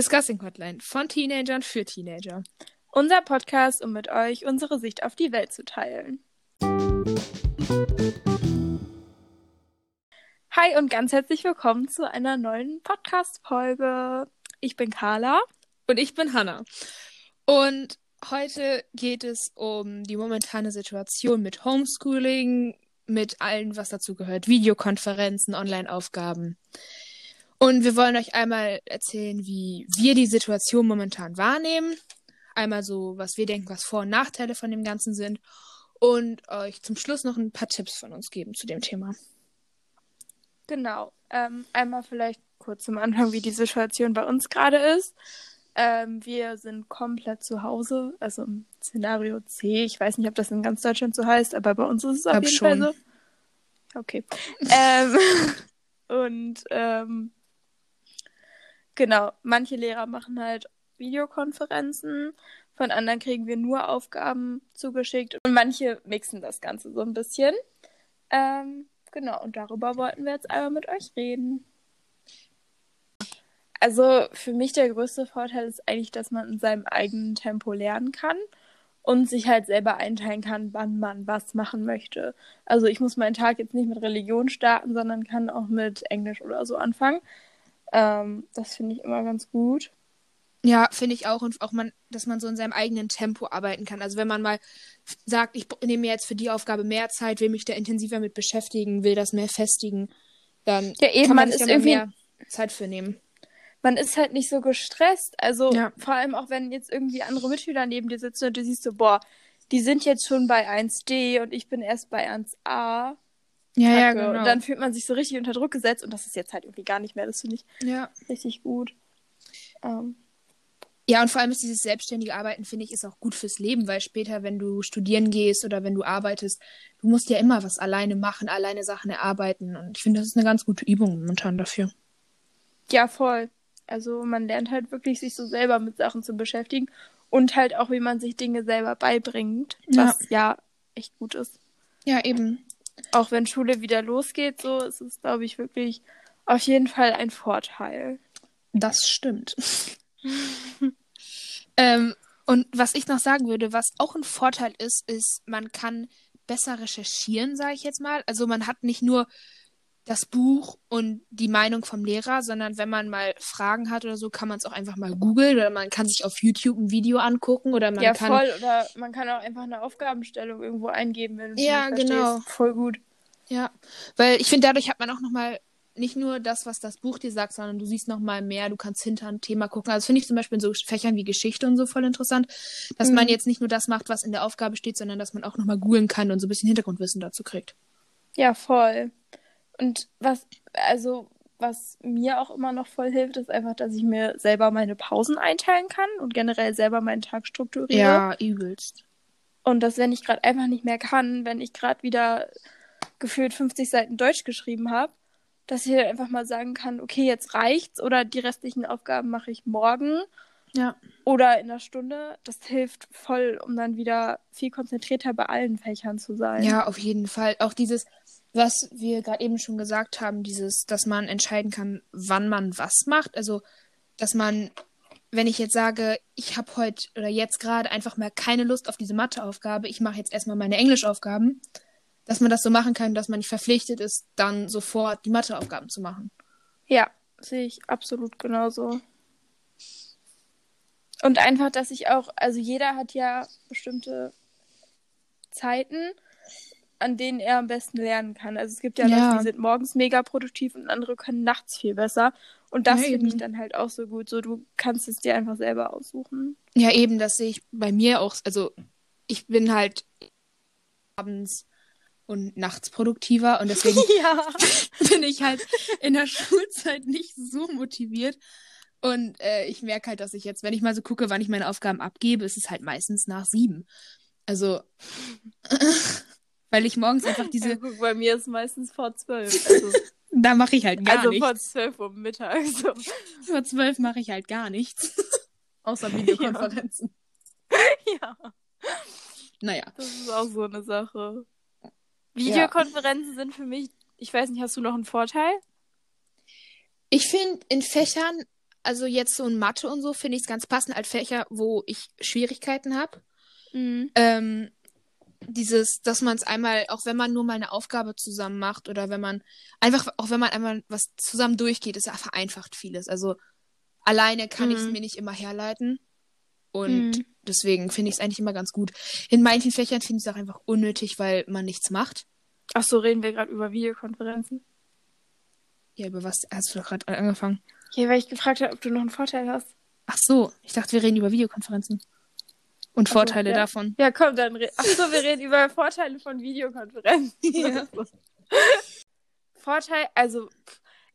Discussing Hotline von Teenagern für Teenager. Unser Podcast, um mit euch unsere Sicht auf die Welt zu teilen. Hi und ganz herzlich willkommen zu einer neuen Podcast-Folge. Ich bin Carla. Und ich bin Hannah. Und heute geht es um die momentane Situation mit Homeschooling, mit allem, was dazu gehört. Videokonferenzen, Online-Aufgaben. Und wir wollen euch einmal erzählen, wie wir die Situation momentan wahrnehmen. Einmal so, was wir denken, was Vor- und Nachteile von dem Ganzen sind. Und euch zum Schluss noch ein paar Tipps von uns geben zu dem Thema. Genau. Ähm, einmal vielleicht kurz zum Anfang, wie die Situation bei uns gerade ist. Ähm, wir sind komplett zu Hause, also im Szenario C. Ich weiß nicht, ob das in ganz Deutschland so heißt, aber bei uns ist es auf Hab jeden schon. Fall so. Okay. ähm, und ähm, genau, manche Lehrer machen halt Videokonferenzen, von anderen kriegen wir nur Aufgaben zugeschickt und manche mixen das Ganze so ein bisschen. Ähm, genau, und darüber wollten wir jetzt einmal mit euch reden. Also für mich der größte Vorteil ist eigentlich, dass man in seinem eigenen Tempo lernen kann und sich halt selber einteilen kann, wann man was machen möchte. Also ich muss meinen Tag jetzt nicht mit Religion starten, sondern kann auch mit Englisch oder so anfangen. Ähm, das finde ich immer ganz gut. Ja, finde ich auch. Und auch man, dass man so in seinem eigenen Tempo arbeiten kann. Also wenn man mal sagt, ich nehme mir jetzt für die Aufgabe mehr Zeit, will mich da intensiver mit beschäftigen, will das mehr festigen, dann Ja, eben, kann man man sich ist irgendwie- mehr Zeit für nehmen. Man ist halt nicht so gestresst. Also Ja. vor allem auch, wenn jetzt irgendwie andere Mitschüler neben dir sitzen und du siehst so, boah, die sind jetzt schon bei 1D und ich bin erst bei 1A. Ja, ja, genau. Und dann fühlt man sich so richtig unter Druck gesetzt und das ist jetzt halt irgendwie gar nicht mehr. Das finde ich ja. richtig gut. Ähm, ja, und vor allem ist dieses selbstständige Arbeiten, finde ich, ist auch gut fürs Leben, weil später, wenn du studieren gehst oder wenn du arbeitest, du musst ja immer was alleine machen, alleine Sachen erarbeiten. Und ich finde, das ist eine ganz gute Übung momentan dafür. ja, voll. Also man lernt halt wirklich, sich so selber mit Sachen zu beschäftigen und halt auch, wie man sich Dinge selber beibringt, Ja. was ja echt gut ist. Ja, eben. Auch wenn Schule wieder losgeht, so ist es, glaube ich, wirklich auf jeden Fall ein Vorteil. Das stimmt. ähm, und was ich noch sagen würde, was auch ein Vorteil ist, ist, man kann besser recherchieren, sage ich jetzt mal. Also man hat nicht nur das Buch und die Meinung vom Lehrer, sondern wenn man mal Fragen hat oder so, kann man es auch einfach mal googeln oder man kann sich auf YouTube ein Video angucken oder man ja, kann voll. Oder man kann auch einfach eine Aufgabenstellung irgendwo eingeben, wenn du Ja, nicht verstehst. genau. Voll gut. Ja, weil ich finde, dadurch hat man auch nochmal nicht nur das, was das Buch dir sagt, sondern du siehst nochmal mehr, du kannst hinter ein Thema gucken. Also finde ich zum Beispiel in so Fächern wie Geschichte und so voll interessant, dass Mhm. man jetzt nicht nur das macht, was in der Aufgabe steht, sondern dass man auch nochmal googeln kann und so ein bisschen Hintergrundwissen dazu kriegt. Ja, voll. Und was, also, was mir auch immer noch voll hilft, ist einfach, dass ich mir selber meine Pausen einteilen kann und generell selber meinen Tag strukturiere. übelst. Und dass, wenn ich gerade einfach nicht mehr kann, wenn ich gerade wieder gefühlt 50 Seiten Deutsch geschrieben habe, dass ich halt einfach mal sagen kann, okay, jetzt reicht's oder die restlichen Aufgaben mache ich morgen Ja. oder in einer Stunde. Das hilft voll, um dann wieder viel konzentrierter bei allen Fächern zu sein. Ja, auf jeden Fall. Auch dieses, was wir gerade eben schon gesagt haben, dieses, dass man entscheiden kann, wann man was macht. Also, dass man, wenn ich jetzt sage, ich habe heute oder jetzt gerade einfach mal keine Lust auf diese Matheaufgabe, ich mache jetzt erstmal meine Englischaufgaben, dass man das so machen kann, dass man nicht verpflichtet ist, dann sofort die Matheaufgaben zu machen. Ja, sehe ich absolut genauso. Und einfach, dass ich auch, also jeder hat ja bestimmte Zeiten, an denen er am besten lernen kann. Also es gibt ja, Ja. Leute, die sind morgens mega produktiv und andere können nachts viel besser. Und das Ja, finde ich dann halt auch so gut. So, du kannst es dir einfach selber aussuchen. Ja, eben, das sehe ich bei mir auch. Also, ich bin halt abends und nachts produktiver und deswegen Ja. bin ich halt in der Schulzeit nicht so motiviert. Und äh, ich merke halt, dass ich jetzt, wenn ich mal so gucke, wann ich meine Aufgaben abgebe, ist es halt meistens nach sieben. Also, weil ich morgens einfach ja diese, guck, bei mir ist meistens vor zwölf. Also, da mache ich halt gar also nichts. vor zwölf Uhr mittags. So. Vor zwölf mache ich halt gar nichts. Außer Videokonferenzen. ja. Naja. Das ist auch so eine Sache. Videokonferenzen sind für mich, ich weiß nicht, hast du noch einen Vorteil? Ich finde in Fächern also jetzt so in Mathe und so finde ich es ganz passend als Fächer, wo ich Schwierigkeiten habe. Mhm. Ähm, dieses, dass man es einmal, auch wenn man nur mal eine Aufgabe zusammen macht oder wenn man einfach, auch wenn man einmal was zusammen durchgeht, ist ja vereinfacht vieles. Also alleine kann ich es Mhm. mir nicht immer herleiten. Und Mhm. deswegen finde ich es eigentlich immer ganz gut. In manchen Fächern finde ich es auch einfach unnötig, weil man nichts macht. Ach so, reden wir gerade über Videokonferenzen? Ja, über was hast du doch gerade angefangen? Ja, weil ich gefragt habe, ob du noch einen Vorteil hast. Ach so, ich dachte, wir reden über Videokonferenzen. Und Ach so, Vorteile ja. davon. Ja, komm, dann re Ach so, wir reden über Vorteile von Videokonferenzen. Ja. Vorteil, also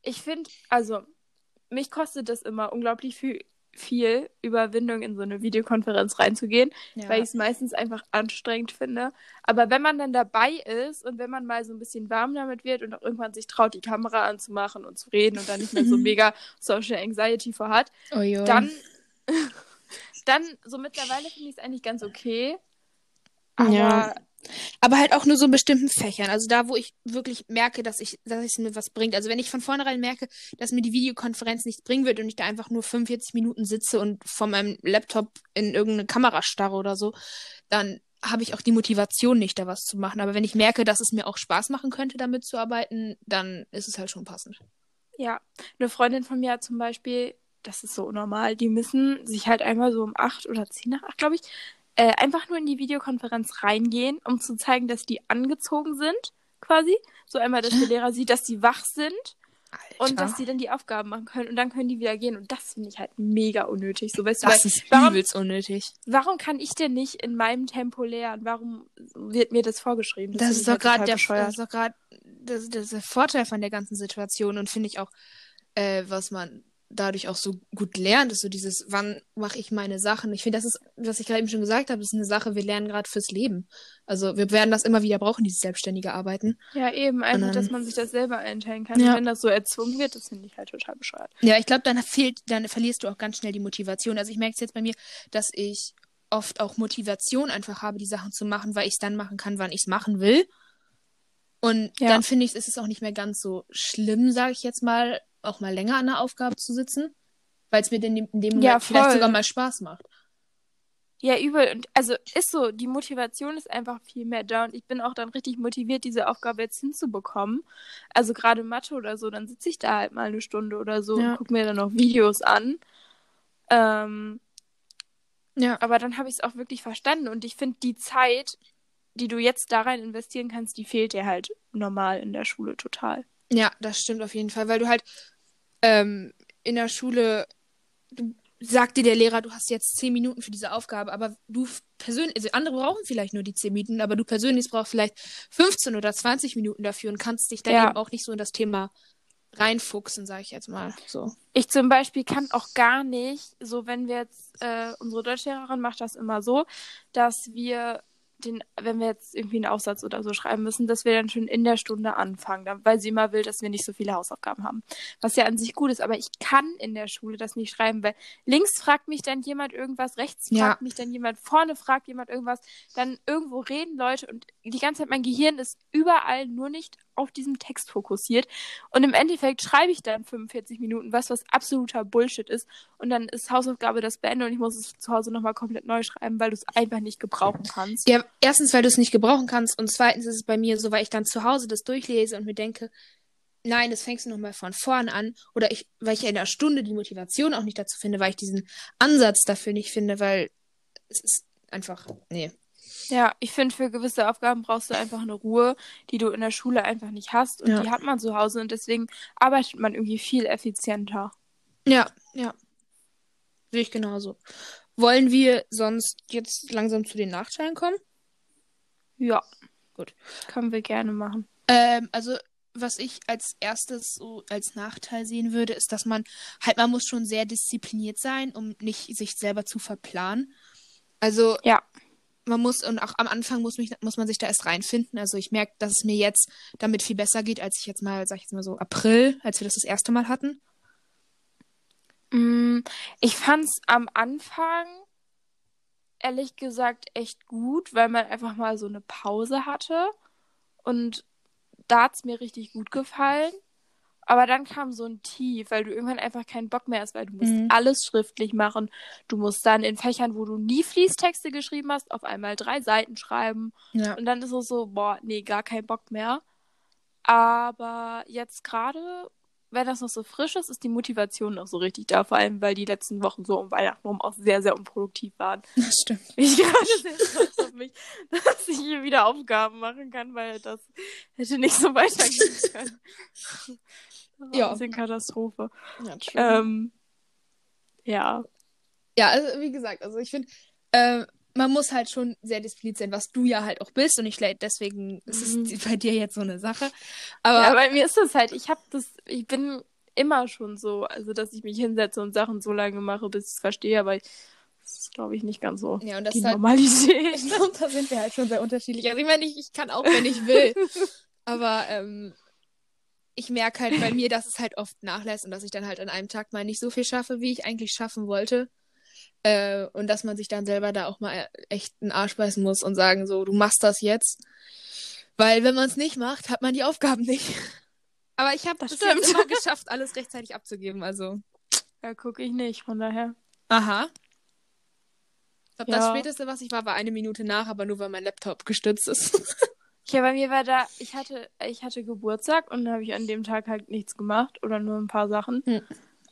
ich finde, also mich kostet das immer unglaublich viel, viel Überwindung in so eine Videokonferenz reinzugehen, Ja. weil ich es meistens einfach anstrengend finde. Aber wenn man dann dabei ist und wenn man mal so ein bisschen warm damit wird und auch irgendwann sich traut, die Kamera anzumachen und zu reden und dann nicht mehr so mega Social Anxiety vorhat, oh, dann, dann so mittlerweile finde ich es eigentlich ganz okay. Aber Ja. Aber halt auch nur so in bestimmten Fächern. Also da, wo ich wirklich merke, dass ich, dass es mir was bringt. Also wenn ich von vornherein merke, dass mir die Videokonferenz nichts bringen wird und ich da einfach nur 45 Minuten sitze und vor meinem Laptop in irgendeine Kamera starre oder so, dann habe ich auch die Motivation nicht, da was zu machen. Aber wenn ich merke, dass es mir auch Spaß machen könnte, damit zu arbeiten, dann ist es halt schon passend. Ja, eine Freundin von mir hat zum Beispiel, das ist so normal, die müssen sich halt einmal so um acht oder zehn nach acht, glaube ich, äh, einfach nur in die Videokonferenz reingehen, um zu zeigen, dass die angezogen sind, quasi. So einmal, dass der Lehrer sieht, dass die wach sind und dass die dann die Aufgaben machen können und dann können die wieder gehen. Und das finde ich halt mega unnötig. So, weißt du, das weil, ist warum, übelst unnötig. warum kann ich denn nicht in meinem Tempo lernen? Warum wird mir das vorgeschrieben? Das, finde ist ich doch halt gerade der, bescheuert. das ist doch gerade das, das der Vorteil von der ganzen Situation und finde ich auch, äh, was man dadurch auch so gut lernt, ist so dieses, wann mache ich meine Sachen. Ich finde, das ist, was ich gerade eben schon gesagt habe, ist eine Sache, wir lernen gerade fürs Leben. Also wir werden das immer wieder brauchen, dieses selbstständige Arbeiten. Ja, eben, einfach, dass man sich das selber einteilen kann. Ja. Und wenn das so erzwungen wird, das finde ich halt total bescheuert. Ja, ich glaube, dann fehlt, dann verlierst du auch ganz schnell die Motivation. Also ich merke es jetzt bei mir, dass ich oft auch Motivation einfach habe, die Sachen zu machen, weil ich es dann machen kann, wann ich es machen will. Und Ja. dann finde ich, ist es auch nicht mehr ganz so schlimm, sage ich jetzt mal, auch mal länger an der Aufgabe zu sitzen, weil es mir in dem, in dem Moment Ja, vielleicht sogar mal Spaß macht. Ja, übel. Und also ist so, die Motivation ist einfach viel mehr da und ich bin auch dann richtig motiviert, diese Aufgabe jetzt hinzubekommen. Also gerade Mathe oder so, dann sitze ich da halt mal eine Stunde oder so Ja. und gucke mir dann noch Videos an. Ähm, Ja. aber dann habe ich es auch wirklich verstanden und ich finde die Zeit, die du jetzt da rein investieren kannst, die fehlt dir halt normal in der Schule total. Ja, das stimmt auf jeden Fall, weil du halt ähm, in der Schule, sagt dir der Lehrer, du hast jetzt zehn Minuten für diese Aufgabe, aber du persönlich, also andere brauchen vielleicht nur die zehn Minuten, aber du persönlich brauchst vielleicht 15 oder 20 Minuten dafür und kannst dich dann Ja. eben auch nicht so in das Thema reinfuchsen, sage ich jetzt mal so. Ich zum Beispiel kann auch gar nicht, so wenn wir jetzt, äh, unsere Deutschlehrerin macht das immer so, dass wir den, wenn wir jetzt irgendwie einen Aufsatz oder so schreiben müssen, dass wir dann schon in der Stunde anfangen, weil sie immer will, dass wir nicht so viele Hausaufgaben haben. Was ja an sich gut ist, aber ich kann in der Schule das nicht schreiben, weil links fragt mich dann jemand irgendwas, rechts Ja. fragt mich dann jemand, vorne fragt jemand irgendwas, dann irgendwo reden Leute und die ganze Zeit mein Gehirn ist überall nur nicht auf diesem Text fokussiert. Und im Endeffekt schreibe ich dann 45 Minuten was, was absoluter Bullshit ist. Und dann ist Hausaufgabe das Beende und ich muss es zu Hause nochmal komplett neu schreiben, weil du es einfach nicht gebrauchen kannst. Ja, erstens, weil du es nicht gebrauchen kannst und zweitens ist es bei mir so, weil ich dann zu Hause das durchlese und mir denke, nein, das fängst du nochmal von vorn an. Oder ich, weil ich in der Stunde die Motivation auch nicht dazu finde, weil ich diesen Ansatz dafür nicht finde, weil es ist einfach, nee. Ja, ich finde, für gewisse Aufgaben brauchst du einfach eine Ruhe, die du in der Schule einfach nicht hast. Und Ja. die hat man zu Hause und deswegen arbeitet man irgendwie viel effizienter. Ja, ja. Sehe ich genauso. Wollen wir sonst jetzt langsam zu den Nachteilen kommen? Ja. Gut. Können wir gerne machen. Ähm, also, was ich als erstes so als Nachteil sehen würde, ist, dass man halt, man muss schon sehr diszipliniert sein, um nicht sich selber zu verplanen. Also, Ja. Man muss, und auch am Anfang muss, mich, muss man sich da erst reinfinden. Also, ich merke, dass es mir jetzt damit viel besser geht, als ich jetzt mal, sag ich jetzt mal so, April, als wir das das erste Mal hatten. Mm, Ich fand's am Anfang ehrlich gesagt echt gut, weil man einfach mal so eine Pause hatte. Und da hat's mir richtig gut gefallen. Aber dann kam so ein Tief, weil du irgendwann einfach keinen Bock mehr hast, weil du musst Mhm. alles schriftlich machen. Du musst dann in Fächern, wo du nie Fließtexte geschrieben hast, auf einmal drei Seiten schreiben. Ja. Und dann ist es so, boah, nee, gar kein Bock mehr. Aber jetzt gerade, wenn das noch so frisch ist, ist die Motivation noch so richtig da. Vor allem, weil die letzten Wochen so um Weihnachten rum auch sehr, sehr unproduktiv waren. Das stimmt. Ich gerade sehr stolz auf mich, dass ich hier wieder Aufgaben machen kann, weil das hätte nicht so weitergehen können. Das war Ja. Ein bisschen Katastrophe. Ja. Ähm, ja. Ja, also wie gesagt, also ich finde, äh, man muss halt schon sehr diszipliniert sein, was du ja halt auch bist. Und ich deswegen ist Mhm. es bei dir jetzt so eine Sache. Aber ja, bei mir ist das halt, ich habe das, ich bin immer schon so, also dass ich mich hinsetze und Sachen so lange mache, bis ich es verstehe, aber das ist, glaube ich, nicht ganz so ja, und das die halt, Normalität. ich glaube, da sind wir halt schon sehr unterschiedlich. Also ich meine, ich, ich kann auch, wenn ich will. Aber ähm, ich merke halt bei mir, dass es halt oft nachlässt und dass ich dann halt an einem Tag mal nicht so viel schaffe, wie ich eigentlich schaffen wollte. Äh, und dass man sich dann selber da auch mal echt einen Arsch beißen muss und sagen so, du machst das jetzt. Weil wenn man es nicht macht, hat man die Aufgaben nicht. Aber ich habe Das das stimmt. jetzt immer geschafft, alles rechtzeitig abzugeben. Also, Ja, gucke ich nicht, von daher. aha. Ich glaube, das Ja. späteste, was ich war, war eine Minute nach, aber nur weil mein Laptop gestützt ist. Ja, bei mir war da, ich hatte, ich hatte Geburtstag und dann habe ich an dem Tag halt nichts gemacht oder nur ein paar Sachen. Hm.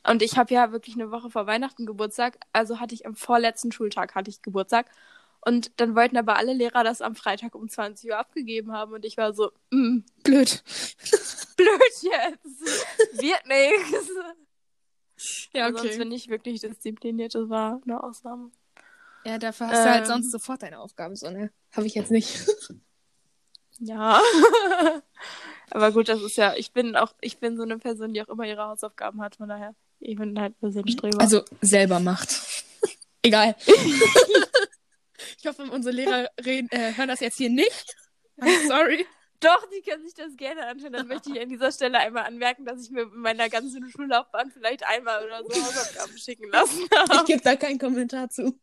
Und ich habe ja wirklich eine Woche vor Weihnachten Geburtstag, also hatte ich am vorletzten Schultag hatte ich Geburtstag. Und dann wollten aber alle Lehrer das am Freitag um 20 Uhr abgegeben haben und ich war so, mm, Blöd. blöd jetzt. Wird nichts. Ja, Aber Sonst bin ich wirklich diszipliniert, das war eine Ausnahme. Ja, dafür hast du halt Ähm. sonst sofort deine Aufgaben, so, ne? Habe ich jetzt nicht. Ja. aber gut, das ist ja, ich bin auch, ich bin so eine Person, die auch immer ihre Hausaufgaben hat, von daher, ich bin halt ein bisschen Streber. Also selber macht. Egal. ich hoffe, unsere Lehrer reden, äh, hören das jetzt hier nicht. I'm sorry. Doch, die können sich das gerne anschauen. Dann möchte ich an dieser Stelle einmal anmerken, dass ich mir in meiner ganzen Schullaufbahn vielleicht einmal oder so Hausaufgaben schicken lassen Ich habe. gebe da keinen Kommentar zu.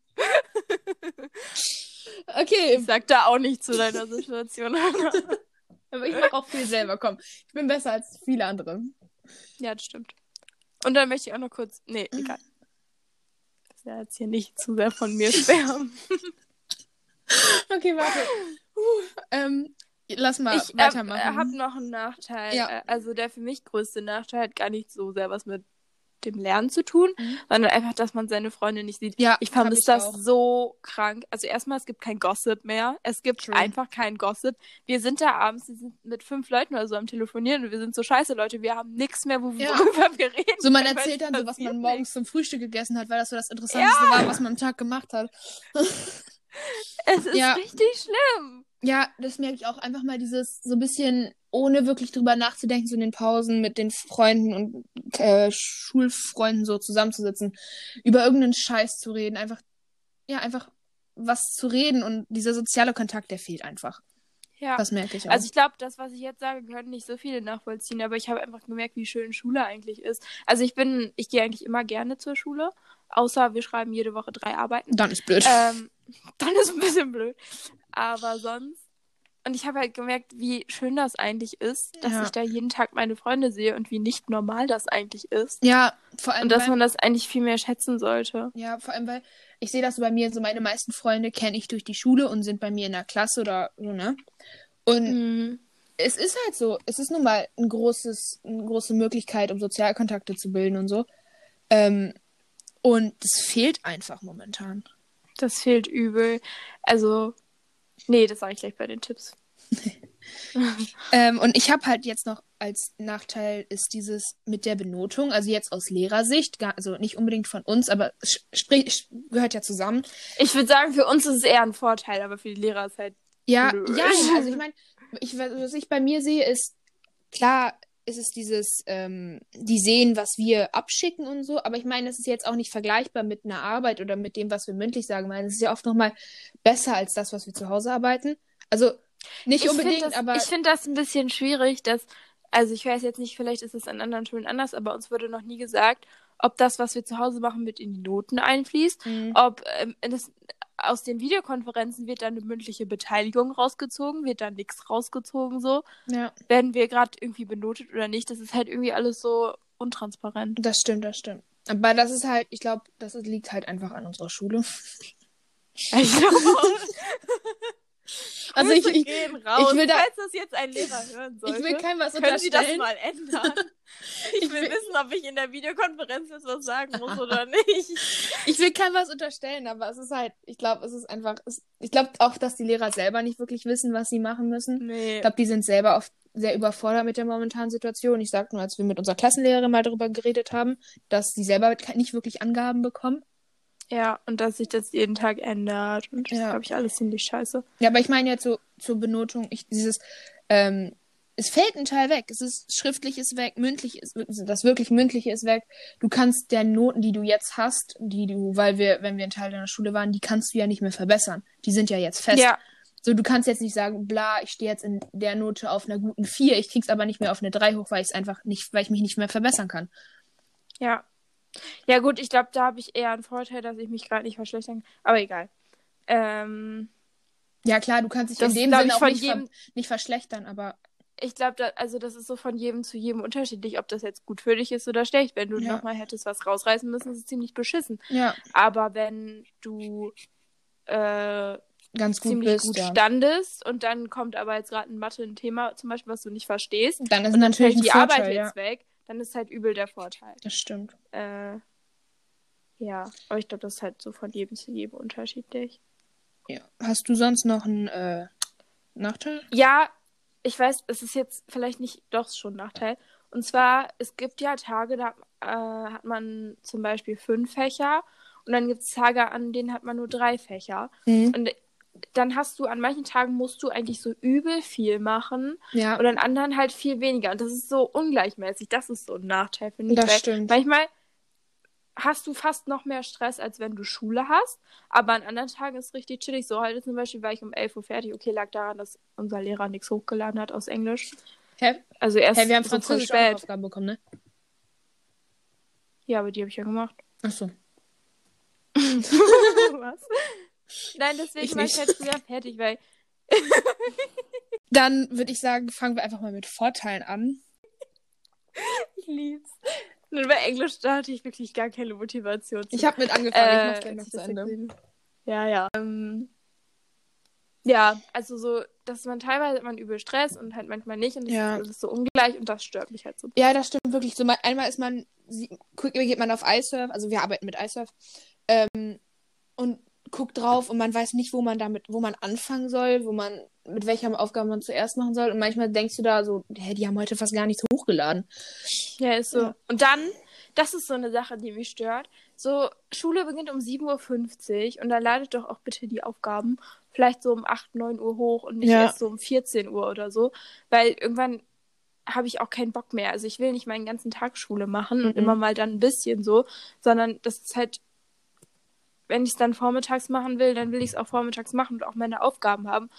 Okay, Ich sag da auch nicht zu deiner Situation. aber ich mache auch viel selber, komm. Ich bin besser als viele andere. ja, das stimmt. Und dann möchte ich auch noch kurz. Nee, egal. Das ist ja jetzt hier nicht zu sehr von mir schwärmen. Okay, warte. Uh, ähm, lass mal ich äh, weitermachen. habe noch einen Nachteil. Ja. Äh, Also der für mich größte Nachteil hat gar nicht so sehr was mit dem Lernen zu tun, Mhm. sondern einfach, dass man seine Freunde nicht sieht. ja, Ich vermisse das auch. so krank. Also erstmal, es gibt kein Gossip mehr. Es gibt True. einfach kein Gossip. Wir sind da abends, wir sind mit fünf Leuten oder so am Telefonieren und wir sind so scheiße, Leute. Wir haben nichts mehr, worüber Ja. wir reden. So, man erzählt dann so, was man morgens zum Frühstück gegessen hat, weil das so das Interessanteste war, was man am Tag gemacht hat. Es ist Ja. richtig schlimm. Ja, das merke ich auch. Einfach mal dieses so ein bisschen, ohne wirklich drüber nachzudenken, so in den Pausen mit den Freunden und äh, Schulfreunden so zusammenzusitzen, über irgendeinen Scheiß zu reden, einfach, ja, einfach was zu reden und dieser soziale Kontakt, der fehlt einfach. Ja. Das merke ich auch. Also ich glaube, das, was ich jetzt sage, können nicht so viele nachvollziehen, aber ich habe einfach gemerkt, wie schön Schule eigentlich ist. Also ich bin, ich gehe eigentlich immer gerne zur Schule, außer wir schreiben jede Woche drei Arbeiten. dann ist blöd. Ähm, dann ist ein bisschen blöd. Aber sonst. Und ich habe halt gemerkt, wie schön das eigentlich ist, dass Ja. ich da jeden Tag meine Freunde sehe und wie nicht normal das eigentlich ist. ja, vor allem. Und dass weil- man das eigentlich viel mehr schätzen sollte. Ja, vor allem, weil ich sehe das so bei mir, so meine meisten Freunde kenne ich durch die Schule und sind bei mir in der Klasse oder so, ne? Und Mhm. es ist halt so, es ist nun mal ein großes, eine große Möglichkeit, um Sozialkontakte zu bilden und so. Ähm, und das fehlt einfach momentan. Das fehlt übel. Also, nee, das sage ich gleich bei den Tipps. Ähm, und ich habe halt jetzt noch als Nachteil ist dieses mit der Benotung, also jetzt aus Lehrersicht, gar, also nicht unbedingt von uns, aber es sprich, gehört ja zusammen. Ich würde sagen, für uns ist es eher ein Vorteil, aber für die Lehrer ist halt. Ja, Blöd. ja, also ich meine, ich, was ich bei mir sehe, ist klar, ist es dieses, ähm, die sehen, was wir abschicken und so, aber ich meine, es ist jetzt auch nicht vergleichbar mit einer Arbeit oder mit dem, was wir mündlich sagen. Ich meine, es ist ja oft nochmal besser als das, was wir zu Hause arbeiten. Also nicht Ich unbedingt, das, aber Ich finde das ein bisschen schwierig, dass. Also, ich weiß jetzt nicht, vielleicht ist es an anderen Schulen anders, aber uns wurde noch nie gesagt, ob das, was wir zu Hause machen, mit in die Noten einfließt. Mhm. Ob ähm, das, aus den Videokonferenzen wird dann eine mündliche Beteiligung rausgezogen, wird dann nichts rausgezogen so. Ja. Werden wir gerade irgendwie benotet oder nicht? Das ist halt irgendwie alles so untransparent. Das stimmt, das stimmt. Aber das ist halt, ich glaube, das liegt halt einfach an unserer Schule. Ich glaube. Also ich, ich, gehen raus. ich will da- Falls das jetzt ein Lehrer hören sollte, ich will keinem was können Sie das unterstellen. mal ändern? Ich will will- wissen, ob ich in der Videokonferenz jetzt was sagen muss oder nicht. Ich will keinem was unterstellen, aber es ist halt, ich glaube, es ist einfach, es, ich glaube auch, dass die Lehrer selber nicht wirklich wissen, was sie machen müssen. Nee. Ich glaube, die sind selber oft sehr überfordert mit der momentanen Situation. Ich sag nur, als wir mit unserer Klassenlehrerin mal darüber geredet haben, dass sie selber nicht wirklich Angaben bekommen. Ja, und dass sich das jeden Tag ändert. Und das Ja. glaube ich alles ziemlich scheiße. Ja, aber ich meine jetzt so zur Benotung, ich, dieses, ähm, es fällt ein Teil weg. Es ist schriftlich ist weg, mündlich ist, das wirklich mündliche ist weg. Du kannst der Noten, die du jetzt hast, die du, weil wir, wenn wir ein Teil deiner Schule waren, die kannst du ja nicht mehr verbessern. Die sind ja jetzt fest. Ja, So, du kannst jetzt nicht sagen, bla, ich stehe jetzt in der Note auf einer guten 4, ich krieg's aber nicht mehr auf eine 3 hoch, weil ich einfach nicht, weil ich mich nicht mehr verbessern kann. ja. Ja, gut, ich glaube, da habe ich eher einen Vorteil, dass ich mich gerade nicht verschlechtern kann. Aber egal. Ähm, Ja, klar, du kannst dich Das in dem Sinne ich auch von nicht, jedem- ver nicht verschlechtern, aber ich glaube, da, also das ist so von jedem zu jedem unterschiedlich, ob das jetzt gut für dich ist oder schlecht. Wenn du Ja. nochmal hättest was rausreißen müssen, ist es ziemlich beschissen. ja, Aber wenn du äh, ganz gut ziemlich bist. gut ja. standest und dann kommt aber jetzt gerade in Mathe ein Thema, zum Beispiel, was du nicht verstehst, Dann ist und dann natürlich fällt die Vorteil, Arbeit ja. jetzt weg, dann ist halt übel der Vorteil. Das stimmt. Äh, ja, aber ich glaube, das ist halt so von jedem zu jedem unterschiedlich. Ja. Hast du sonst noch einen äh, Nachteil? Ja, ich weiß, es ist jetzt vielleicht nicht doch schon ein Nachteil. Und zwar, es gibt ja Tage, da äh, hat man zum Beispiel fünf Fächer und dann gibt es Tage, an denen hat man nur drei Fächer. Mhm. Und dann hast du, an manchen Tagen musst du eigentlich so übel viel machen Ja, und an anderen halt viel weniger. Und das ist so ungleichmäßig. Das ist so ein Nachteil, finde ich. Das stimmt. Manchmal hast du fast noch mehr Stress, als wenn du Schule hast. Aber an anderen Tagen ist es richtig chillig. So heute zum Beispiel war ich um 11 Uhr fertig. Okay, lag daran, dass unser Lehrer nichts hochgeladen hat aus Englisch. Hä? Also erst Hey, wir haben so spät. Aufgaben bekommen, ne? Ja, aber die habe ich ja gemacht. Achso. Was? Nein, deswegen Ich war ich halt früher fertig, weil Dann würde ich sagen, fangen wir einfach mal mit Vorteilen an. ich lieb's. Und bei Englisch da hatte ich wirklich gar keine Motivation. zu. Ich habe mit angefangen, ich Äh, mach's gleich noch zu Ende. Disziplin. Ja, ja. Ähm, ja, also so, dass man teilweise hat man übel Stress und halt manchmal nicht und das, Ja. ist, das ist so ungleich und das stört mich halt so. Ja, das stimmt wirklich. So, mal- einmal ist man, geht man auf iSurf, also wir arbeiten mit iSurf, ähm, und guckt drauf und man weiß nicht, wo man damit, wo man anfangen soll, wo man, mit welcher Aufgabe man zuerst machen soll. Und manchmal denkst du da so, hä, die haben heute fast gar nichts hochgeladen. Ja, ist so. Ja. Und dann, das ist so eine Sache, die mich stört. So, Schule beginnt um 7.50 Uhr und dann ladet doch auch bitte die Aufgaben vielleicht so um 8, 9 Uhr hoch und nicht Ja. erst so um 14 Uhr oder so. Weil irgendwann habe ich auch keinen Bock mehr. Also ich will nicht meinen ganzen Tag Schule machen und Mhm. immer mal dann ein bisschen so, sondern das ist halt, wenn ich es dann vormittags machen will, dann will ich es auch vormittags machen und auch meine Aufgaben haben.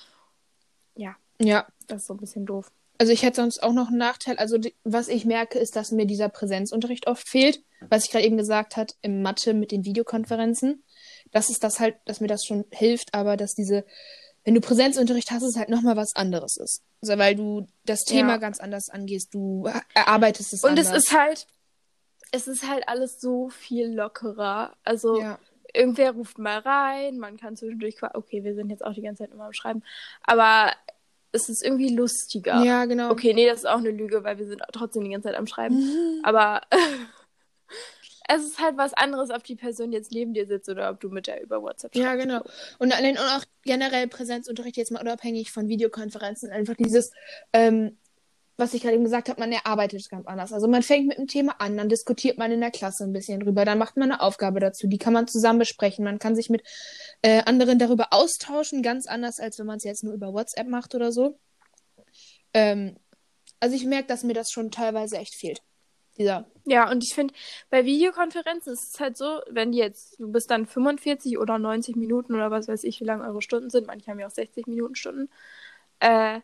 Ja, Ja, das ist so ein bisschen doof. Also ich hätte sonst auch noch einen Nachteil. Also die, was ich merke, ist, dass mir dieser Präsenzunterricht oft fehlt. Was ich gerade eben gesagt hat, im Mathe mit den Videokonferenzen. Das ist das halt, dass mir das schon hilft, aber dass diese, wenn du Präsenzunterricht hast, es halt nochmal was anderes ist. Also weil du das Thema Ja. ganz anders angehst, du erarbeitest es Und anders. es ist halt, es ist halt alles so viel lockerer. Also ja. Irgendwer ruft mal rein, man kann zwischendurch, okay, wir sind jetzt auch die ganze Zeit immer am Schreiben, aber es ist irgendwie lustiger. ja, genau. Okay, nee, das ist auch eine Lüge, weil wir sind trotzdem die ganze Zeit am Schreiben. Mhm. Aber es ist halt was anderes, ob die Person jetzt neben dir sitzt oder ob du mit der über WhatsApp Ja, genau. Und, und auch generell Präsenzunterricht jetzt mal unabhängig von Videokonferenzen, einfach dieses, ähm, was ich gerade eben gesagt habe, man erarbeitet es ganz anders. Also man fängt mit einem Thema an, dann diskutiert man in der Klasse ein bisschen drüber, dann macht man eine Aufgabe dazu, die kann man zusammen besprechen, man kann sich mit äh, anderen darüber austauschen, ganz anders, als wenn man es jetzt nur über WhatsApp macht oder so. Ähm, also ich merke, dass mir das schon teilweise echt fehlt. Dieser. Ja, und ich finde, bei Videokonferenzen ist es halt so, wenn die jetzt, du bist dann 45 oder 90 Minuten oder was weiß ich, wie lange eure Stunden sind, manche haben ja auch 60 Minuten Stunden, äh,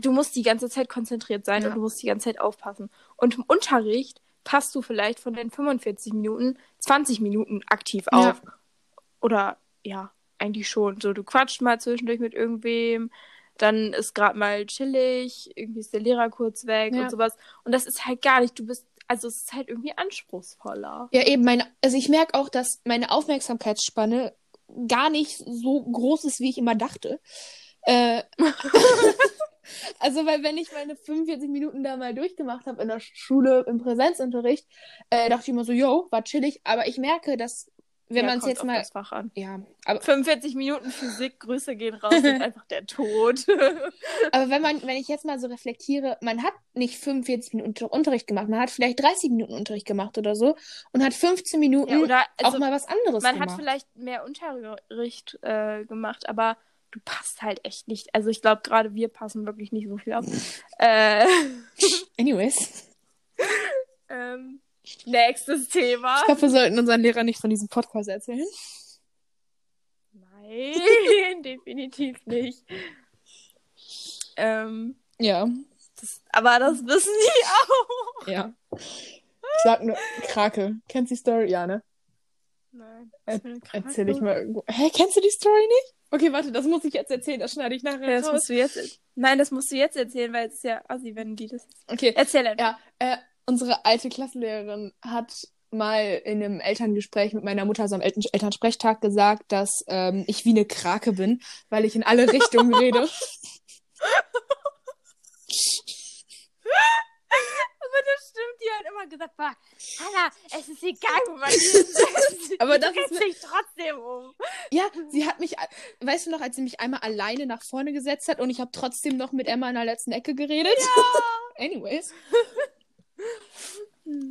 du musst die ganze Zeit konzentriert sein Ja. und du musst die ganze Zeit aufpassen. Und im Unterricht passt du vielleicht von den 45 Minuten 20 Minuten aktiv Ja. auf. Oder, ja. eigentlich schon. So, du quatscht mal zwischendurch mit irgendwem, dann ist gerade mal chillig, irgendwie ist der Lehrer kurz weg Ja. und sowas. Und das ist halt gar nicht, du bist, also es ist halt irgendwie anspruchsvoller. Ja, eben, meine, also ich merke auch, dass meine Aufmerksamkeitsspanne gar nicht so groß ist, wie ich immer dachte. Äh, also, weil wenn ich meine 45 Minuten da mal durchgemacht habe in der Schule im Präsenzunterricht, äh, dachte ich immer so, yo, war chillig. Aber ich merke, dass, wenn Ja, man es jetzt mal. das Fach an. Ja, aber, 45 Minuten Physik, Grüße gehen raus, sind einfach der Tod. aber wenn man, wenn ich jetzt mal so reflektiere, man hat nicht 45 Minuten Unterricht gemacht, man hat vielleicht 30 Minuten Unterricht gemacht oder so und hat 15 Minuten ja, oder auch also, mal was anderes man gemacht. hat vielleicht mehr Unterricht äh, gemacht, aber du passt halt echt nicht. Also ich glaube, gerade wir passen wirklich nicht so viel auf. äh, Anyways. ähm, nächstes Thema. Ich glaube, wir sollten unseren Lehrer nicht von diesem Podcast erzählen. Nein, definitiv nicht. Ähm, Ja, das, aber das wissen die auch. ja. Ich sag nur Krake. Kennst du die Story? Ja, ne? Nein. Er- Erzähl ich mal irgendwo. Hä, kennst du die Story nicht? Okay, warte, das muss ich jetzt erzählen. Das schneide ich nachher Ja, das raus. musst du jetzt. Nein, das musst du jetzt erzählen, weil es ist ja assi, wenn die das. Okay, Erzähl einfach. ja. Äh, unsere alte Klassenlehrerin hat mal in einem Elterngespräch mit meiner Mutter, also am Eltern Elternsprechtag, gesagt, dass ähm, ich wie eine Krake bin, weil ich in alle Richtungen rede. Die hat immer gesagt, boah, Hannah, es ist egal, wo man ist. Aber das du ist drehst dich trotzdem um. Ja, sie hat mich, weißt du noch, als sie mich einmal alleine nach vorne gesetzt hat und ich habe trotzdem noch mit Emma in der letzten Ecke geredet? Ja. Anyways.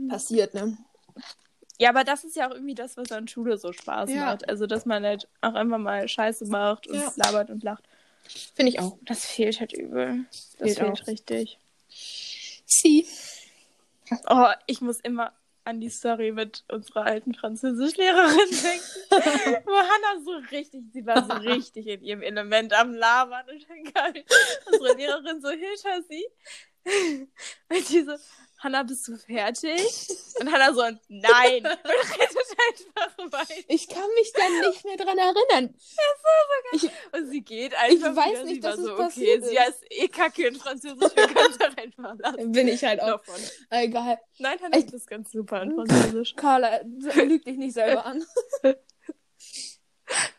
Passiert, ne? Ja, aber das ist ja auch irgendwie das, was an Schule so Spaß Ja. macht. Also, dass man halt auch einfach mal Scheiße macht und Ja. labert und lacht. Finde ich auch. Das fehlt halt übel. Das Fehlt fehlt, auch. richtig. Sie. Oh, ich muss immer an die Story mit unserer alten Französischlehrerin denken. wo Hannah so richtig, sie war so richtig in ihrem Element am Labern und dann kam unsere Lehrerin so hinter sie. Und die so, Hannah, bist du fertig? Und Hannah so, nein. Und rettet einfach weiter. Ich kann mich dann nicht mehr dran erinnern. Und sie geht einfach. weiß wieder. nicht, sie dass war es so, okay, passiert sie ist. ist eh kacke in Französisch, wir können es auch einfach lassen. Bin ich halt auch. Davon. Egal. Nein, Hannah, Ich- du bist ganz super in Französisch. Carla, lüg dich nicht selber an.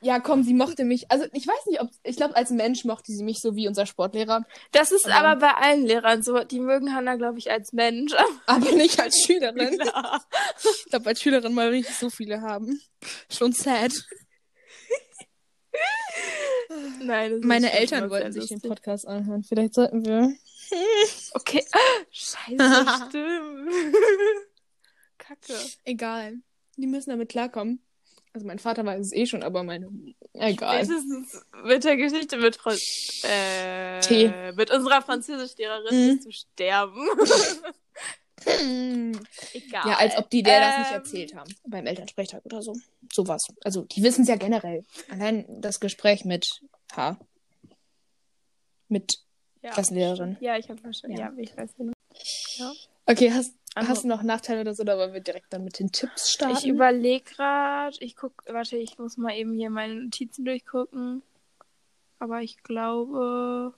Ja, komm, sie mochte mich. Also, ich weiß nicht, ob. Ich glaube, als Mensch mochte sie mich so wie unser Sportlehrer. Das ist Aber- aber bei allen Lehrern so. Die mögen Hannah, glaube ich, als Mensch. Aber nicht als Schülerin. Klar. Ich glaube, als Schülerin mal nicht so viele haben. Schon sad. Nein, Meine Eltern wollten sich den. Podcast anhören. Vielleicht sollten wir. Okay. Scheiße, stimmt. Kacke. Egal. Die müssen damit klarkommen. Also mein Vater weiß es eh schon, aber meine. Egal. Spätestens mit der Geschichte mit äh, mit unserer Französischlehrerin Mhm. du sterben. Egal. Ja, als ob die der das nicht Ähm, erzählt haben. Beim Elternsprechtag oder so. Sowas. Also, die wissen es ja generell. Allein das Gespräch mit H. Mit Ja. Klassenlehrerin. Ja, ich habe verstanden. Ja. Ja. ich weiß nicht. Okay, hast, Also- hast du noch Nachteile oder so? Oder wollen wir direkt dann mit den Tipps starten? Ich überlege gerade, ich guck, warte, ich muss mal eben hier meine Notizen durchgucken. Aber ich glaube,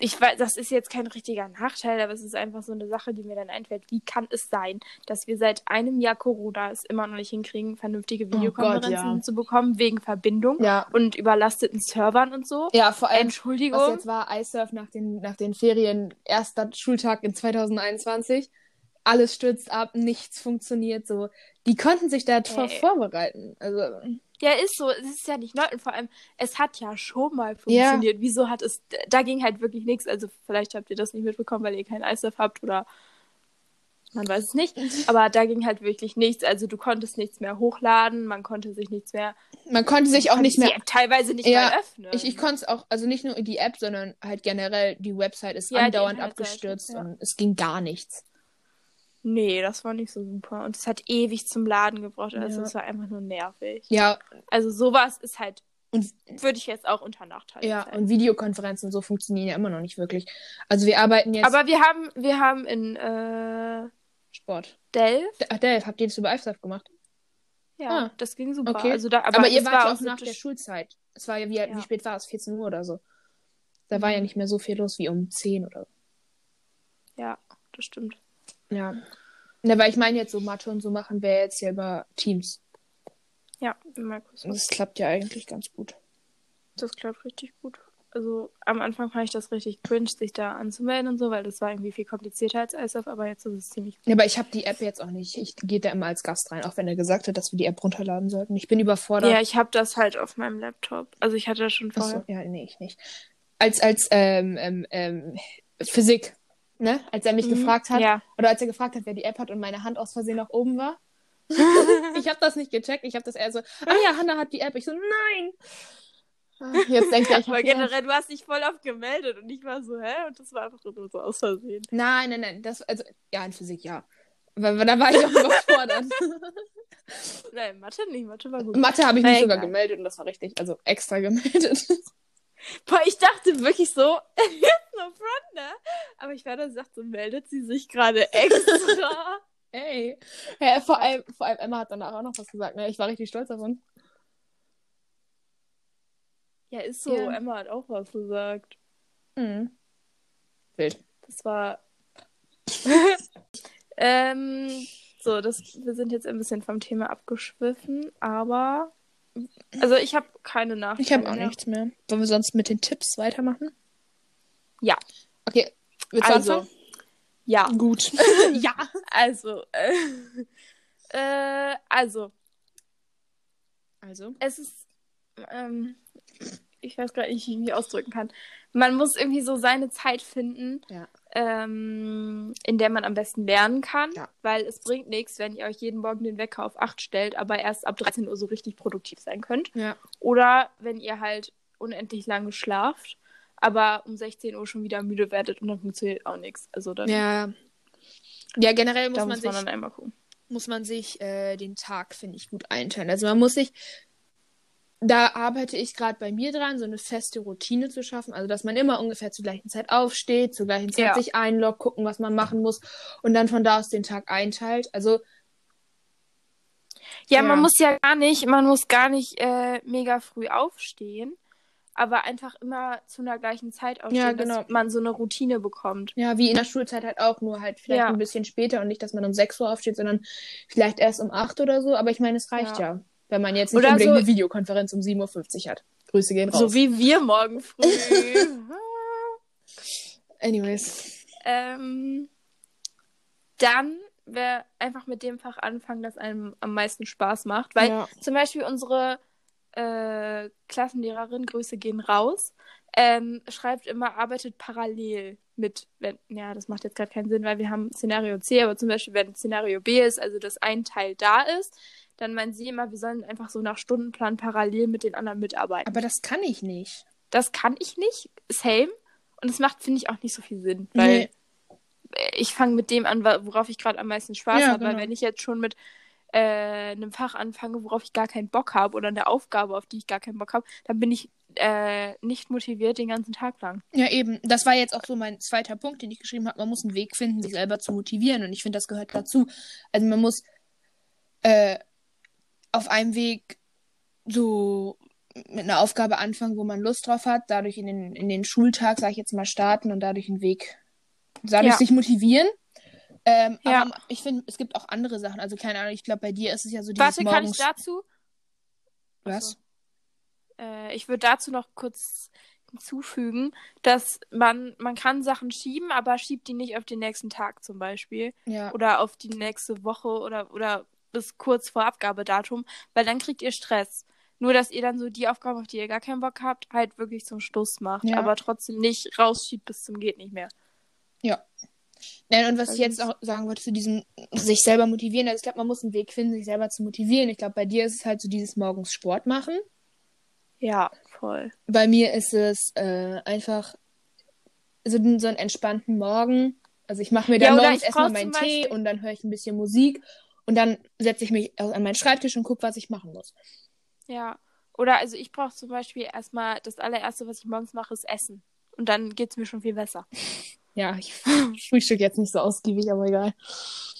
ich weiß, das ist jetzt kein richtiger Nachteil, aber es ist einfach so eine Sache, die mir dann einfällt. Wie kann es sein, dass wir seit einem Jahr Corona es immer noch nicht hinkriegen, vernünftige Oh Gott, Videokonferenzen ja. zu bekommen, wegen Verbindung ja. und überlasteten Servern und so? Ja, vor allem, Entschuldigung. was jetzt war, iSurf nach den, nach den Ferien, erster Schultag in 2021. Alles stürzt ab, nichts funktioniert so. Die konnten sich darauf Ey. vorbereiten. Also, Ja, ist so. Es ist ja nicht neu. Und vor allem, es hat ja schon mal funktioniert. Wieso hat es. Da ging halt wirklich nichts. Also, vielleicht habt ihr das nicht mitbekommen, weil ihr kein ISF habt oder. Man weiß es nicht. Aber da ging halt wirklich nichts. Also, du konntest nichts mehr hochladen. Man konnte sich nichts mehr. man konnte sich auch nicht mehr teilweise nicht Ja, mal öffnen. Ich, ich konnte es auch, also nicht nur die App, sondern halt generell die Website ist Ja, andauernd abgestürzt ja. und es ging gar nichts. Nee, das war nicht so super. Und es hat ewig zum Laden gebraucht. Also, Ja. es war einfach nur nervig. Ja, Also, sowas ist halt. und Würde ich jetzt auch unter Nachteil ja, zählen. und Videokonferenzen und so funktionieren ja immer noch nicht wirklich. Also wir arbeiten jetzt Aber wir haben, wir haben in äh, Sport. Delft Ach, Delph, habt ihr das über iSurf gemacht? Ja, Ah, das ging super. okay. Also da, aber Aber, ihr wart war ja auch nach der Schulzeit. Es war ja wie, Ja. wie spät war es? 14 Uhr oder so. Da war ja Mhm. nicht mehr so viel los wie um 10 oder so. Ja, das stimmt. Ja. Na, weil ich meine jetzt so Mathe und so machen wir jetzt ja über Teams. Ja, Microsoft. Das klappt ja eigentlich ganz gut. Das klappt richtig gut. Also am Anfang fand ich das richtig cringe, sich da anzumelden und so, weil das war irgendwie viel komplizierter als ISF, aber jetzt ist es ziemlich Ja, aber ich habe die App jetzt auch nicht. Ich gehe da immer als Gast rein, auch wenn er gesagt hat, dass wir die App runterladen sollten. Ich bin überfordert. Ja, ich habe das halt auf meinem Laptop. Also ich hatte das schon Achso, vorher. ja, nee, ich nicht. Als, als, ähm, ähm, ähm, Physik, ne? Als er mich Mhm. gefragt hat, Ja. oder als er gefragt hat, wer die App hat und meine Hand aus Versehen nach oben war. ich habe das nicht gecheckt. Ich habe das eher so, ah ja, Hannah hat die App. Ich so, nein. Ah, Jetzt denkt er, ich Aber generell, du hast dich voll oft gemeldet und ich war so, hä? Und das war einfach nur so aus Versehen. Nein, nein, nein. Das, also, ja, in Physik, ja. Aber da war ich auch überfordert. Nein, Mathe nicht, Mathe war gut. Mathe habe ich Na, mich sogar egal. gemeldet und das war richtig. Also extra gemeldet. Boah, ich dachte wirklich so, no front, ne? Aber ich werde sagt, so meldet sie sich gerade extra. Ey. Ja, vor, allem, vor allem Emma hat danach auch noch was gesagt. Ne? Ich war richtig stolz davon. ja, ist so. Ja. Emma hat auch was gesagt. Mhm. Wild. Das war. ähm, so, das, wir sind jetzt ein bisschen vom Thema abgeschwiffen, aber. Also, ich habe keine Nachfrage. Ich habe auch nichts mehr. Wollen wir sonst mit den Tipps weitermachen? Ja. Okay. Willst du Also, anfangen? ja. Gut. ja. Also, äh, äh, also, Also. es ist, ähm, ich weiß gerade nicht, wie ich mich ausdrücken kann. Man muss irgendwie so seine Zeit finden, Ja. ähm, in der man am besten lernen kann, Ja. weil es bringt nichts, wenn ihr euch jeden Morgen den Wecker auf 8 stellt, aber erst ab 13 Uhr so richtig produktiv sein könnt. Ja. Oder wenn ihr halt unendlich lange schlaft, aber um 16 Uhr schon wieder müde werdet und dann funktioniert auch nichts. Also dann, Ja. Ja, generell muss da man muss sich, man dann einmal gucken. muss man sich äh, den Tag, finde ich, gut einteilen. Also man muss sich, da arbeite ich gerade bei mir dran, so eine feste Routine zu schaffen. Also dass man immer ungefähr zur gleichen Zeit aufsteht, zur gleichen Zeit Ja. sich einloggt, gucken, was man machen muss und dann von da aus den Tag einteilt. Also Ja, Ja. man muss ja gar nicht, man muss gar nicht äh, mega früh aufstehen, aber einfach immer zu einer gleichen Zeit aufstehen, Ja, genau. dass man so eine Routine bekommt. Ja, wie in der Schulzeit halt auch, nur halt vielleicht Ja. ein bisschen später und nicht, dass man um 6 Uhr aufsteht, sondern vielleicht erst um 8 oder so. Aber ich meine, es reicht ja, Ja. wenn man jetzt nicht Oder unbedingt so- eine Videokonferenz um 7.50 Uhr hat. Grüße gehen raus. So wie wir morgen früh. Anyways. ähm, dann wäre einfach mit dem Fach anfangen, das einem am meisten Spaß macht. Weil ja. zum Beispiel unsere äh, Klassenlehrerin, Grüße gehen raus, ähm, schreibt immer, arbeitet parallel mit, wenn, ja, das macht jetzt gerade keinen Sinn, weil wir haben Szenario C, aber zum Beispiel, wenn Szenario B ist, also dass ein Teil da ist, dann meint sie immer, wir sollen einfach so nach Stundenplan parallel mit den anderen mitarbeiten. Aber das kann ich nicht. Das kann ich nicht, same. Und es macht, finde ich, auch nicht so viel Sinn, weil Nee. ich fange mit dem an, worauf ich gerade am meisten Spaß Ja, habe. Weil genau. wenn ich jetzt schon mit äh, einem Fach anfange, worauf ich gar keinen Bock habe oder eine Aufgabe, auf die ich gar keinen Bock habe, dann bin ich äh, nicht motiviert den ganzen Tag lang. Ja, eben. Das war jetzt auch so mein zweiter Punkt, den ich geschrieben habe. Man muss einen Weg finden, sich selber zu motivieren. Und ich finde, das gehört dazu. Also man muss äh, auf einem Weg so mit einer Aufgabe anfangen, wo man Lust drauf hat, dadurch in den, in den Schultag, sag ich jetzt mal, starten und dadurch einen Weg, dadurch Ja. sich motivieren. Ähm, Ja. Aber ich finde, es gibt auch andere Sachen. Also keine Ahnung, ich glaube, bei dir ist es ja so dieses Warte, kann ich dazu? Was? Äh, ich würde dazu noch kurz hinzufügen, dass man, man kann Sachen schieben, aber schiebt die nicht auf den nächsten Tag zum Beispiel. Ja. oder auf die nächste Woche oder, oder bis kurz vor Abgabedatum, weil dann kriegt ihr Stress. Nur, dass ihr dann so die Aufgaben, auf die ihr gar keinen Bock habt, halt wirklich zum Schluss macht, Ja. aber trotzdem nicht rausschiebt bis zum geht nicht mehr. Nein, und was ich jetzt auch sagen wollte zu diesem sich selber motivieren, also ich glaube, man muss einen Weg finden, sich selber zu motivieren. Ich glaube, bei dir ist es halt so dieses morgens Sport machen. Ja, voll. Bei mir ist es äh, einfach so, so einen entspannten Morgen. Also ich mache mir Ja, dann oder morgens erstmal meinen Tee und dann höre ich ein bisschen Musik und dann setze ich mich an meinen Schreibtisch und gucke, was ich machen muss. Ja. Oder also ich brauche zum Beispiel erstmal, das allererste, was ich morgens mache, ist Essen. Und dann geht's mir schon viel besser. Ja, ich frühstück jetzt nicht so ausgiebig, aber egal.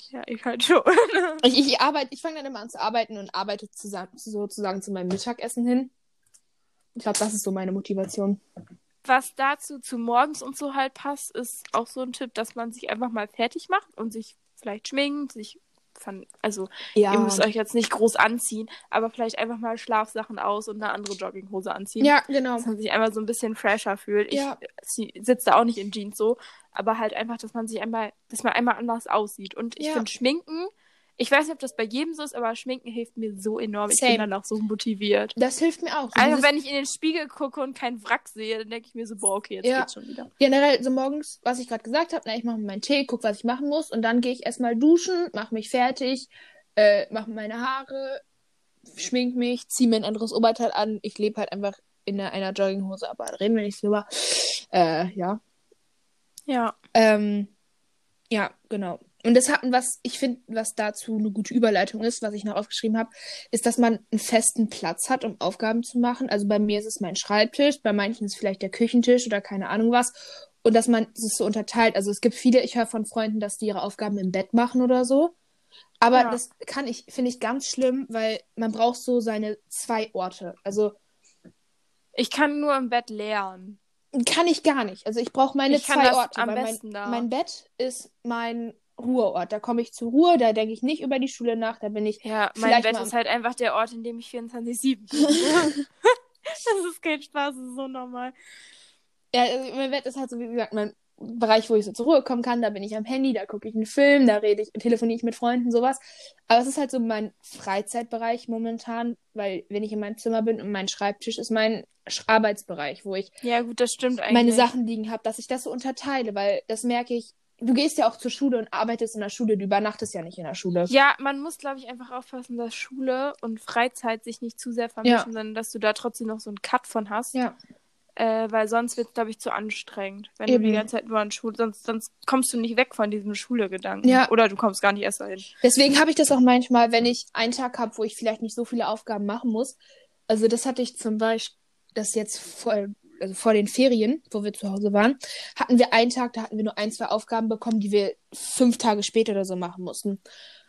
Ja, ich halt schon. Ich, ich arbeite, ich fange dann immer an zu arbeiten und arbeite zusammen, sozusagen zu meinem Mittagessen hin. Ich glaube, das ist so meine Motivation. Was dazu zu morgens und so halt passt, ist auch so ein Tipp, dass man sich einfach mal fertig macht und sich vielleicht schminkt, sich von, also Ja. ihr müsst euch jetzt nicht groß anziehen, aber vielleicht einfach mal Schlafsachen aus und eine andere Jogginghose anziehen. Ja, genau. Dass man sich einmal so ein bisschen fresher fühlt. Ja. Ich sitze auch nicht in Jeans so, aber halt einfach, dass man sich einmal, dass man einmal anders aussieht. Und ich Ja. finde Schminken, ich weiß nicht, ob das bei jedem so ist, aber Schminken hilft mir so enorm. Ich Same. bin dann auch so motiviert. Das hilft mir auch. So Einfach dieses- wenn ich in den Spiegel gucke und keinen Wrack sehe, dann denke ich mir so, boah, okay, jetzt Ja. geht's schon wieder. generell so morgens, was ich gerade gesagt habe, na, ich mache mir meinen Tee, guck, was ich machen muss und dann gehe ich erstmal duschen, mache mich fertig, äh, mache meine Haare, schmink mich, ziehe mir ein anderes Oberteil an. Ich lebe halt einfach in einer, Jogginghose, aber da reden wir nicht drüber. Äh, ja. Ja. Ähm, ja, genau. Und das hat, was ich finde, was dazu eine gute Überleitung ist, was ich noch aufgeschrieben habe, ist, dass man einen festen Platz hat, um Aufgaben zu machen. Also bei mir ist es mein Schreibtisch, bei manchen ist es vielleicht der Küchentisch oder keine Ahnung was. Und dass man es so unterteilt. Also es gibt viele, ich höre von Freunden, dass die ihre Aufgaben im Bett machen oder so. Aber Ja. das kann ich, finde ich ganz schlimm, weil man braucht so seine zwei Orte. Also Ich kann nur im Bett lernen. kann ich gar nicht. Also ich brauche meine Ich zwei das Orte. am besten mein, da. mein Bett ist mein Ruheort. Da komme ich zur Ruhe, da denke ich nicht über die Schule nach, da bin ich. Ja, mein Bett ist halt einfach der Ort, in dem ich 24-7 bin. das ist kein Spaß, das ist so normal. Ja, also mein Bett ist halt so, wie gesagt, mein Bereich, wo ich so zur Ruhe kommen kann. Da bin ich am Handy, da gucke ich einen Film, da rede ich, telefoniere ich mit Freunden, sowas. Aber es ist halt so mein Freizeitbereich momentan, weil wenn ich in meinem Zimmer bin und mein Schreibtisch ist mein Arbeitsbereich, wo ich Ja, gut, das stimmt eigentlich. meine Sachen liegen habe, dass ich das so unterteile, weil das merke ich. Du gehst ja auch zur Schule und arbeitest in der Schule, du übernachtest ja nicht in der Schule. Ja, man muss, glaube ich, einfach aufpassen, dass Schule und Freizeit sich nicht zu sehr vermischen, sondern dass du da trotzdem noch so einen Cut von hast. Ja. Äh, weil sonst wird es, glaube ich, zu anstrengend. Wenn du Eben. die ganze Zeit nur an Schule, sonst, sonst kommst du nicht weg von diesem Schule-Gedanken. Ja. Oder du kommst gar nicht erst dahin. Deswegen habe ich das auch manchmal, wenn ich einen Tag habe, wo ich vielleicht nicht so viele Aufgaben machen muss. Also das hatte ich zum Beispiel, das jetzt vor, also vor den Ferien, wo wir zu Hause waren, hatten wir einen Tag, da hatten wir nur ein, zwei Aufgaben bekommen, die wir fünf Tage später oder so machen mussten.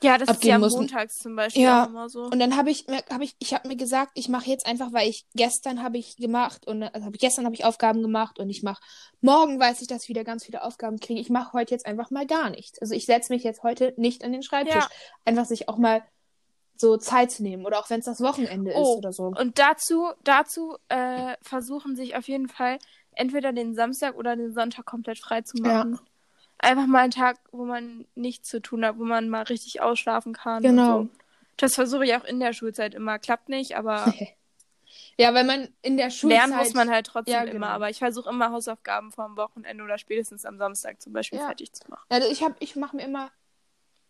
Ja, das ist ja mussten. montags zum Beispiel Ja. immer so. Und dann habe ich, mir- habe ich, ich habe mir gesagt, ich mache jetzt einfach, weil ich gestern habe ich gemacht und also hab ich, gestern habe ich Aufgaben gemacht und ich mache morgen weiß ich, dass ich wieder ganz viele Aufgaben kriege. Ich mache heute jetzt einfach mal gar nichts. Also ich setze mich jetzt heute nicht an den Schreibtisch. Ja. Einfach sich auch mal so Zeit zu nehmen oder auch wenn es das Wochenende Oh, ist oder so. Und dazu, dazu äh, versuchen sich auf jeden Fall entweder den Samstag oder den Sonntag komplett frei zu Ja. machen. Einfach mal einen Tag, wo man nichts zu tun hat, wo man mal richtig ausschlafen kann. Genau. So. Das versuche ich auch in der Schulzeit immer. Klappt nicht, aber Ja, weil man in der Schulzeit lernen muss man halt trotzdem Ja, immer. genau. Aber ich versuche immer Hausaufgaben vor dem Wochenende oder spätestens am Samstag zum Beispiel Ja. fertig zu machen. Also ich habe, ich mache mir immer,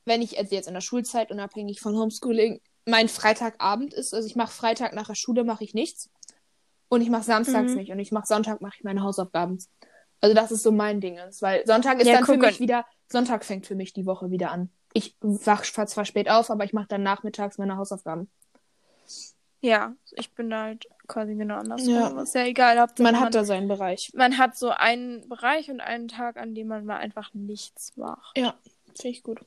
wenn ich also jetzt in der Schulzeit unabhängig von Homeschooling, mein Freitagabend ist, also ich mache Freitag nach der Schule mache ich nichts und ich mache samstags Mhm. nicht und ich mache Sonntag mache ich meine Hausaufgaben. Also das ist so mein Ding, weil Sonntag ist Ja, dann für mich wieder Sonntag fängt für mich die Woche wieder an. Ich wach zwar spät auf, aber ich mache dann nachmittags meine Hausaufgaben. Ja, ich bin da halt quasi genau anders. Ja. Ist ja egal. Hauptsache Man hat da seinen Bereich. man hat so einen Bereich und einen Tag, an dem man mal einfach nichts macht. Ja, finde ich gut.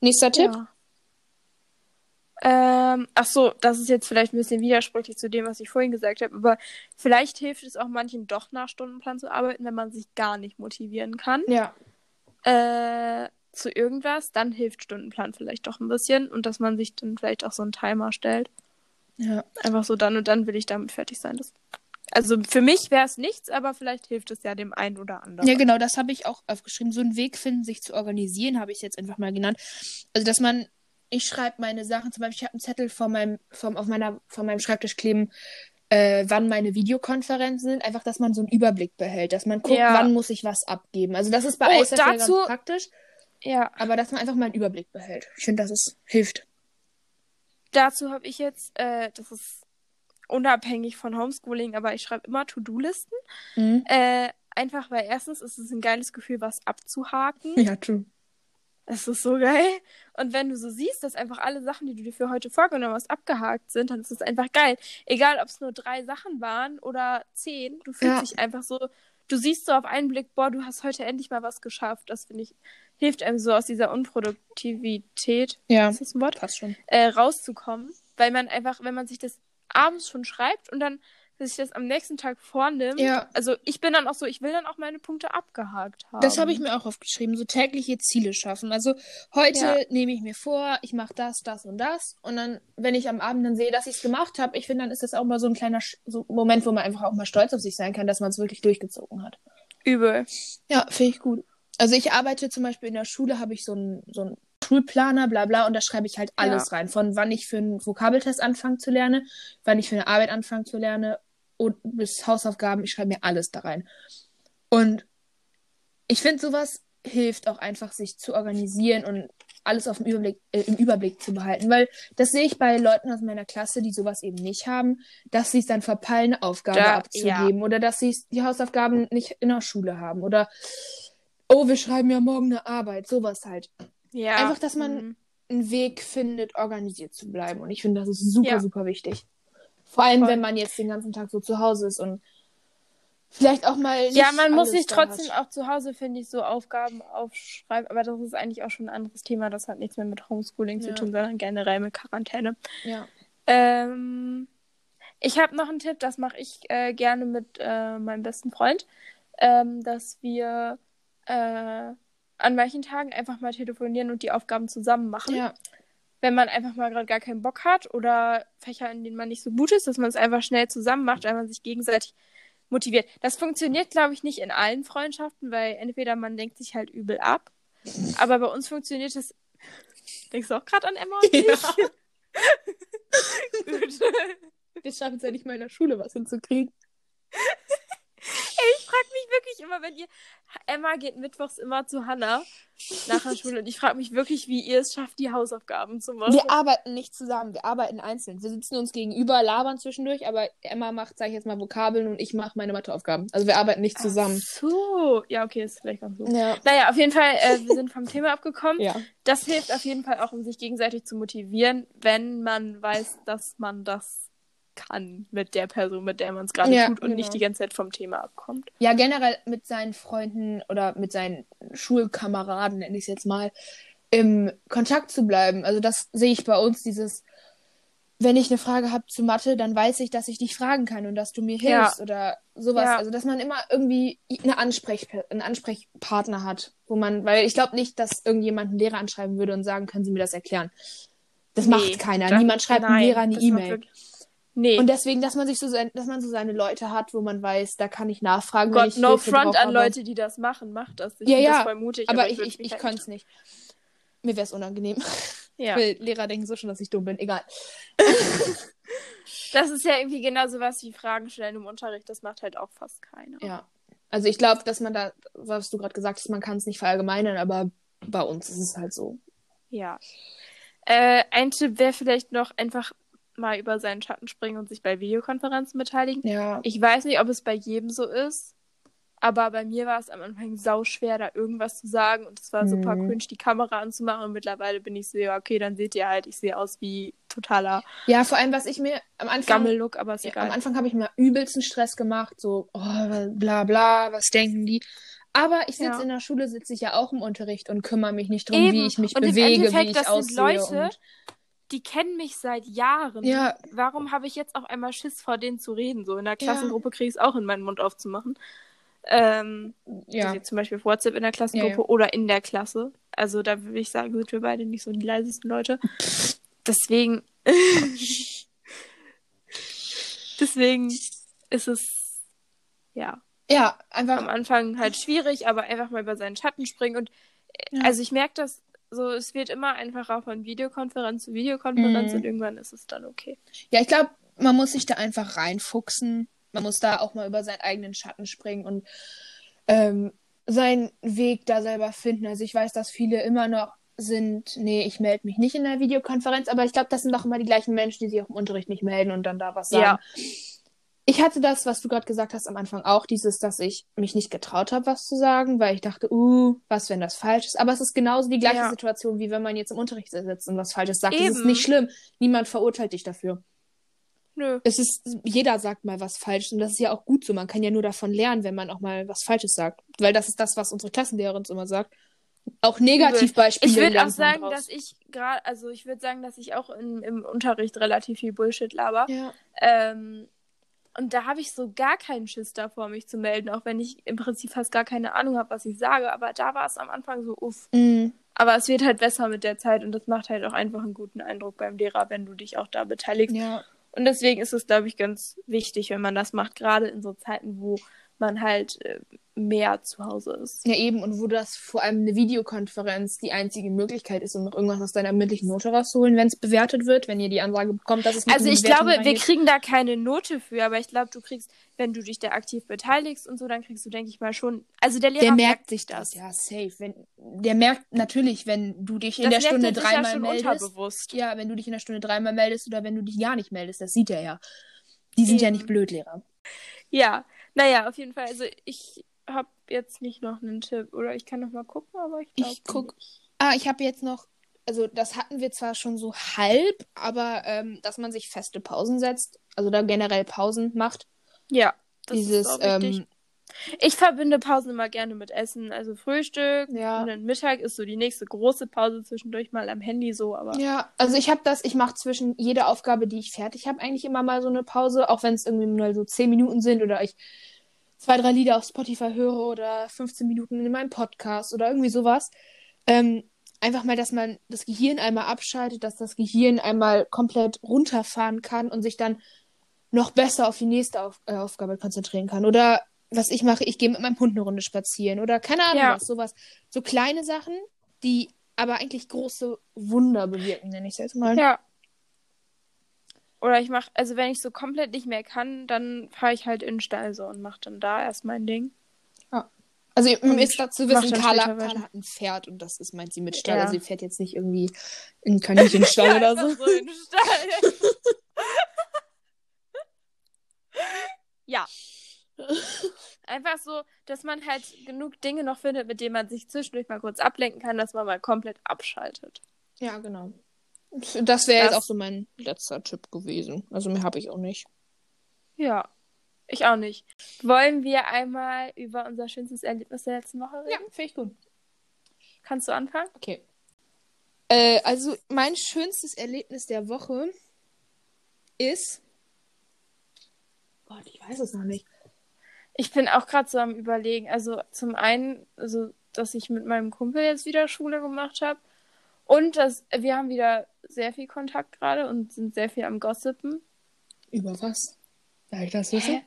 Nächster Tipp. Ja. Ähm, ach so, das ist jetzt vielleicht ein bisschen widersprüchlich zu dem, was ich vorhin gesagt habe, aber vielleicht hilft es auch manchen doch nach Stundenplan zu arbeiten, wenn man sich gar nicht motivieren kann Ja. äh, zu irgendwas, dann hilft Stundenplan vielleicht doch ein bisschen und dass man sich dann vielleicht auch so einen Timer stellt. Ja. Einfach so dann und dann will ich damit fertig sein. Das, also für mich wäre es nichts, aber vielleicht hilft es ja dem einen oder anderen. Ja, genau, das habe ich auch aufgeschrieben. So einen Weg finden, sich zu organisieren, habe ich es jetzt einfach mal genannt. Also, dass man, ich schreibe meine Sachen, zum Beispiel, ich habe einen Zettel vor meinem, vom, auf meiner, vor meinem Schreibtisch kleben, äh, wann meine Videokonferenzen sind. Einfach, dass man so einen Überblick behält, dass man guckt, Ja. wann muss ich was abgeben. Also, das ist bei Oh, dazu- ganz praktisch, ja. aber dass man einfach mal einen Überblick behält. Ich finde, dass es hilft. Dazu habe ich jetzt, äh, das ist unabhängig von Homeschooling, aber ich schreibe immer To-Do-Listen. Mhm. Äh, einfach weil erstens ist es ein geiles Gefühl, was abzuhaken. Ja, true. Es ist so geil. Und wenn du so siehst, dass einfach alle Sachen, die du dir für heute vorgenommen hast, abgehakt sind, dann ist es einfach geil. Egal, ob es nur drei Sachen waren oder zehn, du fühlst Ja. dich einfach so, du siehst so auf einen Blick, boah, du hast heute endlich mal was geschafft. Das finde ich, hilft einem so aus dieser Unproduktivität, Ja, ist das ein Wort, passt schon. äh, rauszukommen, weil man einfach, wenn man sich das abends schon schreibt und dann sich das am nächsten Tag vornimmt, Ja. also ich bin dann auch so, ich will dann auch meine Punkte abgehakt haben. Das habe ich mir auch aufgeschrieben, so tägliche Ziele schaffen. Also heute Ja. nehme ich mir vor, ich mache das, das und das. Und dann, wenn ich am Abend dann sehe, dass ich es gemacht habe, ich finde, dann ist das auch mal so ein kleiner Sch- so Moment, wo man einfach auch mal stolz auf sich sein kann, dass man es wirklich durchgezogen hat. übel. Ja, finde ich gut. Also ich arbeite zum Beispiel in der Schule, habe ich so einen so einen Schulplaner, bla bla, und da schreibe ich halt alles rein. Von wann ich für einen Vokabeltest anfange zu lernen, wann ich für eine Arbeit anfange zu lernen und bis Hausaufgaben, ich schreibe mir alles da rein. Und ich finde, sowas hilft auch einfach, sich zu organisieren und alles auf dem Überblick, äh, im Überblick zu behalten. Weil das sehe ich bei Leuten aus meiner Klasse, die sowas eben nicht haben, dass sie es dann verpeilen, eine Aufgabe Da- abzugeben oder dass sie die Hausaufgaben nicht in der Schule haben oder oh, wir schreiben ja morgen eine Arbeit, sowas halt. Ja. Einfach, dass man- mhm. Einen Weg findet, organisiert zu bleiben. Und ich finde, das ist super, Ja. super wichtig. Vor allem, Voll. wenn man jetzt den ganzen Tag so zu Hause ist und vielleicht auch mal. Nicht Ja, man muss sich trotzdem hat. auch zu Hause, finde ich, so Aufgaben aufschreiben. Aber das ist eigentlich auch schon ein anderes Thema. Das hat nichts mehr mit Homeschooling Ja. zu tun, sondern generell mit Quarantäne. Ja. Ähm, ich habe noch einen Tipp, das mache ich äh, gerne mit äh, meinem besten Freund, ähm, dass wir äh, an manchen Tagen einfach mal telefonieren und die Aufgaben zusammen machen. ja. Wenn man einfach mal gerade gar keinen Bock hat oder Fächer, in denen man nicht so gut ist, dass man es einfach schnell zusammen macht, weil man sich gegenseitig motiviert. Das funktioniert, glaube ich, nicht in allen Freundschaften, weil entweder man denkt sich halt übel ab, aber bei uns funktioniert es. Denkst du auch gerade an Emma und mich? Ja. Gut. Wir schaffen es ja nicht mal in der Schule, was hinzukriegen. Ich frage mich wirklich immer, wenn ihr. Emma geht mittwochs immer zu Hannah nach der Schule und ich frage mich wirklich, wie ihr es schafft, die Hausaufgaben zu machen. Wir arbeiten nicht zusammen, wir arbeiten einzeln. Wir sitzen uns gegenüber, labern zwischendurch, aber Emma macht, sag ich jetzt mal, Vokabeln und ich mache meine Matheaufgaben. Also wir arbeiten nicht zusammen. Ach so. Ja, okay, ist vielleicht auch so. Ja. Naja, auf jeden Fall, äh, wir sind vom Thema abgekommen. Ja. Das hilft auf jeden Fall auch, um sich gegenseitig zu motivieren, wenn man weiß, dass man das kann mit der Person, mit der man es gerade Ja, tut und genau. nicht die ganze Zeit vom Thema abkommt. Ja, generell mit seinen Freunden oder mit seinen Schulkameraden, nenne ich es jetzt mal, im Kontakt zu bleiben. Also das sehe ich bei uns, dieses, wenn ich eine Frage habe zu Mathe, dann weiß ich, dass ich dich fragen kann und dass du mir Ja. hilfst oder sowas. Ja. Also dass man immer irgendwie eine Ansprech einen Ansprechpartner hat, wo man, weil ich glaube nicht, dass irgendjemand einen Lehrer anschreiben würde und sagen, können Sie mir das erklären. Das Nee, macht keiner. Niemand schreibt einem nein, Lehrer eine E-Mail. Nee. Und deswegen, dass man sich so sein, dass man so seine Leute hat, wo man weiß, da kann ich nachfragen, Gott, ich no front an. Leute, die das machen. Macht das. Ich Ja, ja, das voll mutig. Aber ich, würd ich, ich halt könnte es nicht. Mir wäre es unangenehm. Ja. Weil Lehrer denken so schon, dass ich dumm bin. Egal. Das ist ja irgendwie genau sowas wie Fragen stellen im Unterricht. Das macht halt auch fast keiner. Ja. Also ich glaube, dass man da, was du gerade gesagt hast, man kann es nicht verallgemeinern, aber bei uns ist es halt so. Ja. Äh, ein Tipp wäre vielleicht noch einfach mal über seinen Schatten springen und sich bei Videokonferenzen beteiligen. Ja. Ich weiß nicht, ob es bei jedem so ist, aber bei mir war es am Anfang sau schwer, da irgendwas zu sagen und es war super Mhm. cringe, die Kamera anzumachen und mittlerweile bin ich so, ja, okay, dann seht ihr halt, ich sehe aus wie totaler Ja, vor allem, was ich mir am Anfang. Gammellook, aber ist Ja, egal. am Anfang habe ich mir übelsten Stress gemacht, so, oh, bla bla, was denken die? Aber ich sitze Ja. in der Schule, sitze ich ja auch im Unterricht und kümmere mich nicht drum, Eben. wie ich mich Und bewege, wie ich das sind aussehe. Leute, und... Die kennen mich seit Jahren. Ja. Warum habe ich jetzt auf einmal Schiss vor denen zu reden? So in der Klassengruppe kriege ich es auch in meinen Mund aufzumachen. Ähm, Ja. Also zum Beispiel auf WhatsApp in der Klassengruppe Ja, ja. oder in der Klasse. Also da würde ich sagen, sind wir beide nicht so die leisesten Leute. Deswegen. Deswegen ist es ja Ja, am einfach. Anfang halt schwierig, aber einfach mal über seinen Schatten springen. Und Ja. also ich merke das so, es wird immer einfacher von Videokonferenz zu Videokonferenz Mhm. und irgendwann ist es dann okay. Ja, ich glaube, man muss sich da einfach reinfuchsen. Man muss da auch mal über seinen eigenen Schatten springen und ähm, seinen Weg da selber finden. Also ich weiß, dass viele immer noch sind, nee, ich melde mich nicht in der Videokonferenz, aber ich glaube, das sind doch immer die gleichen Menschen, die sich auch im Unterricht nicht melden und dann da was sagen. Ja. Ich hatte das, was du gerade gesagt hast am Anfang auch, dieses, dass ich mich nicht getraut habe, was zu sagen, weil ich dachte, uh, was, wenn das falsch ist. Aber es ist genauso die gleiche Ja. Situation, wie wenn man jetzt im Unterricht sitzt und was Falsches sagt. Es ist Eben. nicht schlimm. Niemand verurteilt dich dafür. Nö. Es ist, jeder sagt mal was Falsches und das ist ja auch gut so. Man kann ja nur davon lernen, wenn man auch mal was Falsches sagt. Weil das ist das, was unsere Klassenlehrerin uns immer sagt. Auch Negativbeispiele. Ich würde auch sagen, draus. dass ich gerade, also ich würde sagen, dass ich auch in, im Unterricht relativ viel Bullshit laber. Ja. Ähm, und da habe ich so gar keinen Schiss davor, mich zu melden, auch wenn ich im Prinzip fast gar keine Ahnung habe, was ich sage. Aber da war es am Anfang so, uff. Mhm. Aber es wird halt besser mit der Zeit und das macht halt auch einfach einen guten Eindruck beim Lehrer, wenn du dich auch da beteiligst. Ja. Und deswegen ist es, glaube ich, ganz wichtig, wenn man das macht, gerade in so Zeiten, wo man halt äh, mehr zu Hause ist. Ja, eben, und wo das vor allem eine Videokonferenz die einzige Möglichkeit ist, um noch irgendwas aus deiner mündlichen Note rauszuholen, wenn es bewertet wird, wenn ihr die Ansage bekommt, dass es Also ich Bewertung glaube, wir kriegen da keine Note für, aber ich glaube, du kriegst, wenn du dich da aktiv beteiligst und so, dann kriegst du, denke ich mal, schon. Also der Lehrer Der merkt sich das, ja, safe. Wenn, der merkt natürlich, wenn du dich in der Das merkt Stunde ja dreimal schon meldest. Ja, wenn du dich in der Stunde dreimal meldest oder wenn du dich gar nicht meldest, das sieht er ja. Die sind ja Eben. nicht blöd, Lehrer. Ja, naja, auf jeden Fall. Also ich habe jetzt nicht noch einen Tipp oder ich kann noch mal gucken, aber ich glaube. Ich guck. Ah, ich habe jetzt noch, also das hatten wir zwar schon so halb, aber ähm, dass man sich feste Pausen setzt, also da generell Pausen macht. Ja, das dieses, ist auch ähm, Ich verbinde Pausen immer gerne mit Essen. Also Frühstück Ja. und dann Mittag ist so die nächste große Pause zwischendurch mal am Handy so, aber Ja, also ich habe das, ich mache zwischen jeder Aufgabe, die ich fertig habe, eigentlich immer mal so eine Pause, auch wenn es irgendwie nur so 10 Minuten sind oder ich zwei, drei Lieder auf Spotify höre oder 15 Minuten in meinem Podcast oder irgendwie sowas. Ähm, einfach mal, dass man das Gehirn einmal abschaltet, dass das Gehirn einmal komplett runterfahren kann und sich dann noch besser auf die nächste auf, äh, Aufgabe konzentrieren kann. Oder was ich mache, ich gehe mit meinem Hund eine Runde spazieren oder keine Ahnung Ja. was, sowas. So kleine Sachen, die aber eigentlich große Wunder bewirken, nenne ich es jetzt mal. ja. Oder ich mache, also wenn ich so komplett nicht mehr kann, dann fahre ich halt in den Stall so und mache dann da erst mein Ding. Also Und mir ist dazu wissen, Carla. Carla hat ein Pferd und das ist, meint sie mit Stall. Ja. Also sie fährt jetzt nicht irgendwie in Kaninchenstall oder so. so in Stall. ja. Einfach so, dass man halt genug Dinge noch findet, mit denen man sich zwischendurch mal kurz ablenken kann, dass man mal komplett abschaltet. Ja, genau. Das wäre jetzt auch so mein letzter Tipp gewesen. Also mehr habe ich auch nicht. Ja. Ich auch nicht. Wollen wir einmal über unser schönstes Erlebnis der letzten Woche reden? finde ich gut. Kannst du anfangen? Okay. Äh, also mein schönstes Erlebnis der Woche ist. Gott, ich weiß es noch nicht. Ich bin auch gerade so am überlegen. Also zum einen, also, dass ich mit meinem Kumpel jetzt wieder Schule gemacht habe. Und dass wir haben wieder sehr viel Kontakt gerade und sind sehr viel am Gossipen. Über was? Darf ich das wissen?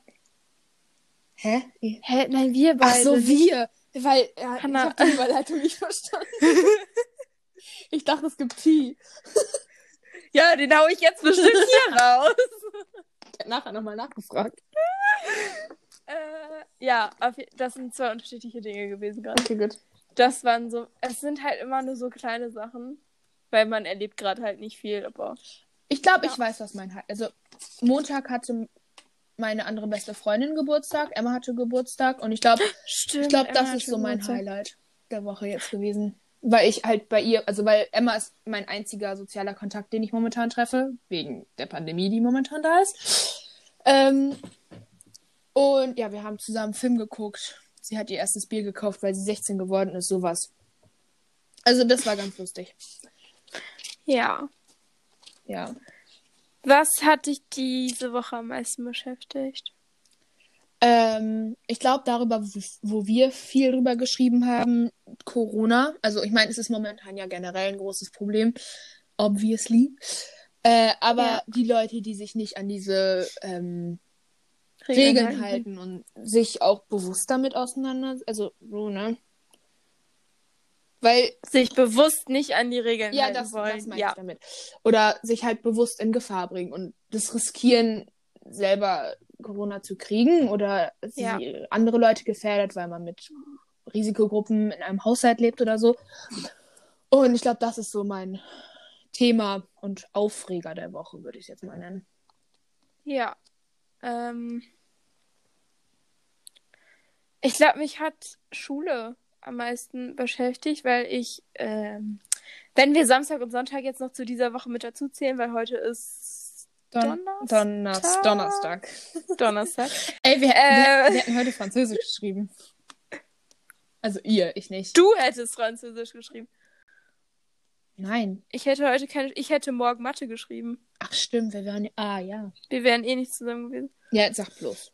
Hä? Hä? Hä? Nein, wir Ach beide. so, nicht. wir. Weil ja, ich Hannah. habe die Überleitung nicht verstanden. ich dachte, es gibt Tee. Ja, den hau ich jetzt bestimmt hier raus. Ich hab nachher nochmal nachgefragt. äh, ja, das sind zwei unterschiedliche Dinge gewesen gerade. Okay, gut. Das waren so, es sind halt immer nur so kleine Sachen, weil man erlebt gerade halt nicht viel, aber Ich glaube, Ja. ich weiß, was mein Hi- Also, Montag hatte meine andere beste Freundin Geburtstag. Emma hatte Geburtstag. Und ich glaube, ich glaube, das ist so mein Geburtstag. Highlight der Woche jetzt gewesen. Weil ich halt bei ihr, also weil Emma ist mein einziger sozialer Kontakt, den ich momentan treffe, wegen der Pandemie, die momentan da ist. Ähm, und ja, wir haben zusammen einen Film geguckt. Sie hat ihr erstes Bier gekauft, weil sie 16 geworden ist, sowas. Also das war ganz lustig. Ja. Ja. Was hat dich diese Woche am meisten beschäftigt? Ähm, ich glaube, darüber, wo, wir viel drüber geschrieben haben, Corona. Also, ich meine, es ist momentan ja generell ein großes Problem, obviously. Äh, aber Ja. die Leute, die sich nicht an diese ähm, Regeln halten und sich auch bewusst damit auseinander, also so, ne? Weil, Sich bewusst nicht an die Regeln ja, halten das, wollen. das meine ja. ich damit. Oder sich halt bewusst in Gefahr bringen und das riskieren, selber Corona zu kriegen oder Ja. andere Leute gefährdet, weil man mit Risikogruppen in einem Haushalt lebt oder so. Und ich glaube, das ist so mein Thema und Aufreger der Woche, würde ich es jetzt mal nennen. Ja. Ähm, ich glaube, mich hat Schule am meisten beschäftigt, weil ich, ähm, wenn wir Samstag und Sonntag jetzt noch zu dieser Woche mit dazu zählen, weil heute ist Don Donnerstag. Donnerstag. Donnerstag. Ey, wir, Äh. wir, wir hätten heute Französisch geschrieben. Also ihr, ich nicht. Du hättest Französisch geschrieben. Nein. Ich hätte heute keine. Ich hätte morgen Mathe geschrieben. Ach stimmt, wir wären. Ah ja. Wir wären eh nicht zusammen gewesen. Ja, sag bloß.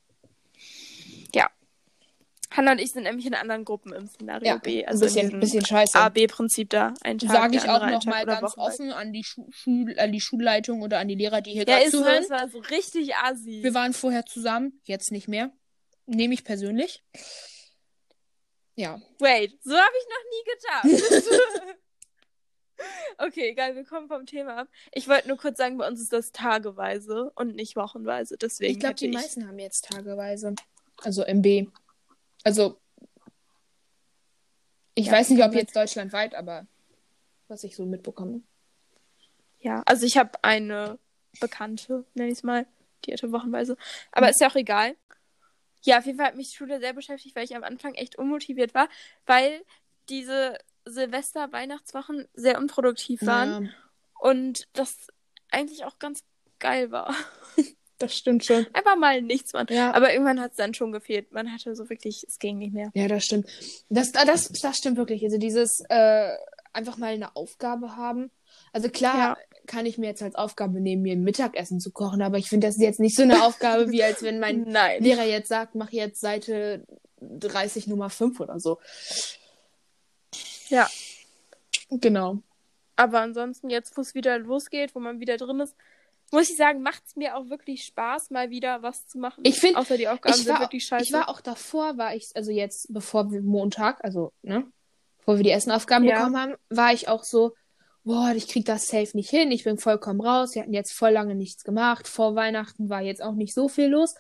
Hanna und ich sind nämlich in anderen Gruppen im Szenario Ja, B. ein Also bisschen, in bisschen scheiße. A-B-Prinzip da. Ein Tag, Sage ich auch andere ein noch Tag mal oder ganz wochenweise. offen an die, Schu an die Schulleitung oder an die Lehrer, die hier Ja, gerade ist so, zuhören. das war so richtig assi. Wir waren vorher zusammen, jetzt nicht mehr. Nehme ich persönlich. Ja. Wait, so habe ich noch nie gedacht. okay, egal, wir kommen vom Thema ab. Ich wollte nur kurz sagen, bei uns ist das tageweise und nicht wochenweise. Deswegen Ich glaube, die meisten haben jetzt tageweise. Also MB. Also. Ich Ja, weiß nicht, ob jetzt deutschlandweit, aber was ich so mitbekomme. Ja, also ich habe eine Bekannte, nenne ich es mal, die hatte wochenweise. Aber ist ja auch egal. Ja, auf jeden Fall hat mich die Schule sehr beschäftigt, weil ich am Anfang echt unmotiviert war, weil diese Silvester-Weihnachtswochen sehr unproduktiv waren Ja, und das eigentlich auch ganz geil war. das stimmt schon. Einfach mal nichts machen. Ja. Aber irgendwann hat es dann schon gefehlt. Man hatte so wirklich, es ging nicht mehr. Ja, das stimmt. Das, ah, das, das stimmt wirklich. Also dieses äh, einfach mal eine Aufgabe haben. Also klar Ja. kann ich mir jetzt als Aufgabe nehmen, mir ein Mittagessen zu kochen, aber ich finde, das ist jetzt nicht so eine Aufgabe, wie als wenn mein Nein. Lehrer jetzt sagt, mach jetzt Seite 30 Nummer 5 oder so. Ja. Genau. Aber ansonsten, jetzt, wo es wieder losgeht, wo man wieder drin ist, muss ich sagen, macht es mir auch wirklich Spaß, mal wieder was zu machen. Ich find- Außer die Aufgaben sind wirklich scheiße. ich war auch davor, war ich, also jetzt, bevor wir Montag, also, ne, bevor wir die ersten Aufgaben Ja. bekommen haben, war ich auch so, boah, ich krieg das safe nicht hin, ich bin vollkommen raus, wir hatten jetzt voll lange nichts gemacht, vor Weihnachten war jetzt auch nicht so viel los,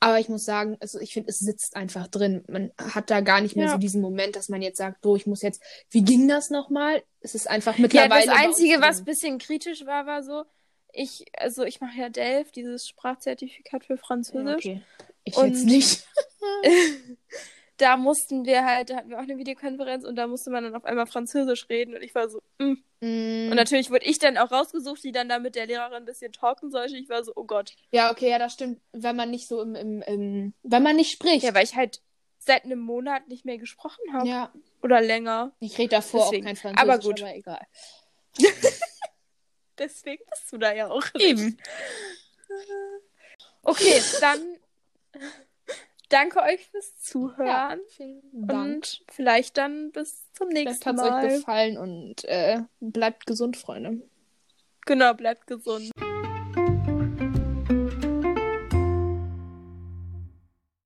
aber ich muss sagen, also ich finde, es sitzt einfach drin, man hat da gar nicht mehr Ja. so diesen Moment, dass man jetzt sagt, boah, ich muss jetzt, wie ging das nochmal? Es ist einfach ja, mittlerweile das bei uns Einzige, was ein bisschen kritisch war, war so, ich, also ich mache ja DELF, dieses Sprachzertifikat für Französisch. okay. Ich Und- jetzt nicht. da mussten wir halt, da hatten wir auch eine Videokonferenz und da musste man dann auf einmal Französisch reden und ich war so, mm. Mm. Und natürlich wurde ich dann auch rausgesucht, die dann da mit der Lehrerin ein bisschen talken sollte. Ich war so, oh Gott. Ja, okay, ja, das stimmt. Wenn man nicht so im, im, im wenn man nicht spricht. Ja, weil ich halt seit einem Monat nicht mehr gesprochen habe. ja. Oder länger. Ich rede davor Deswegen. auch kein Französisch, Aber gut. aber egal. Deswegen bist du da ja auch. Eben. Okay, dann danke euch fürs Zuhören. Ja, vielen Dank. Und vielleicht dann bis zum Vielleicht nächsten hat es euch Mal. gefallen und äh, bleibt gesund, Freunde. Genau, bleibt gesund.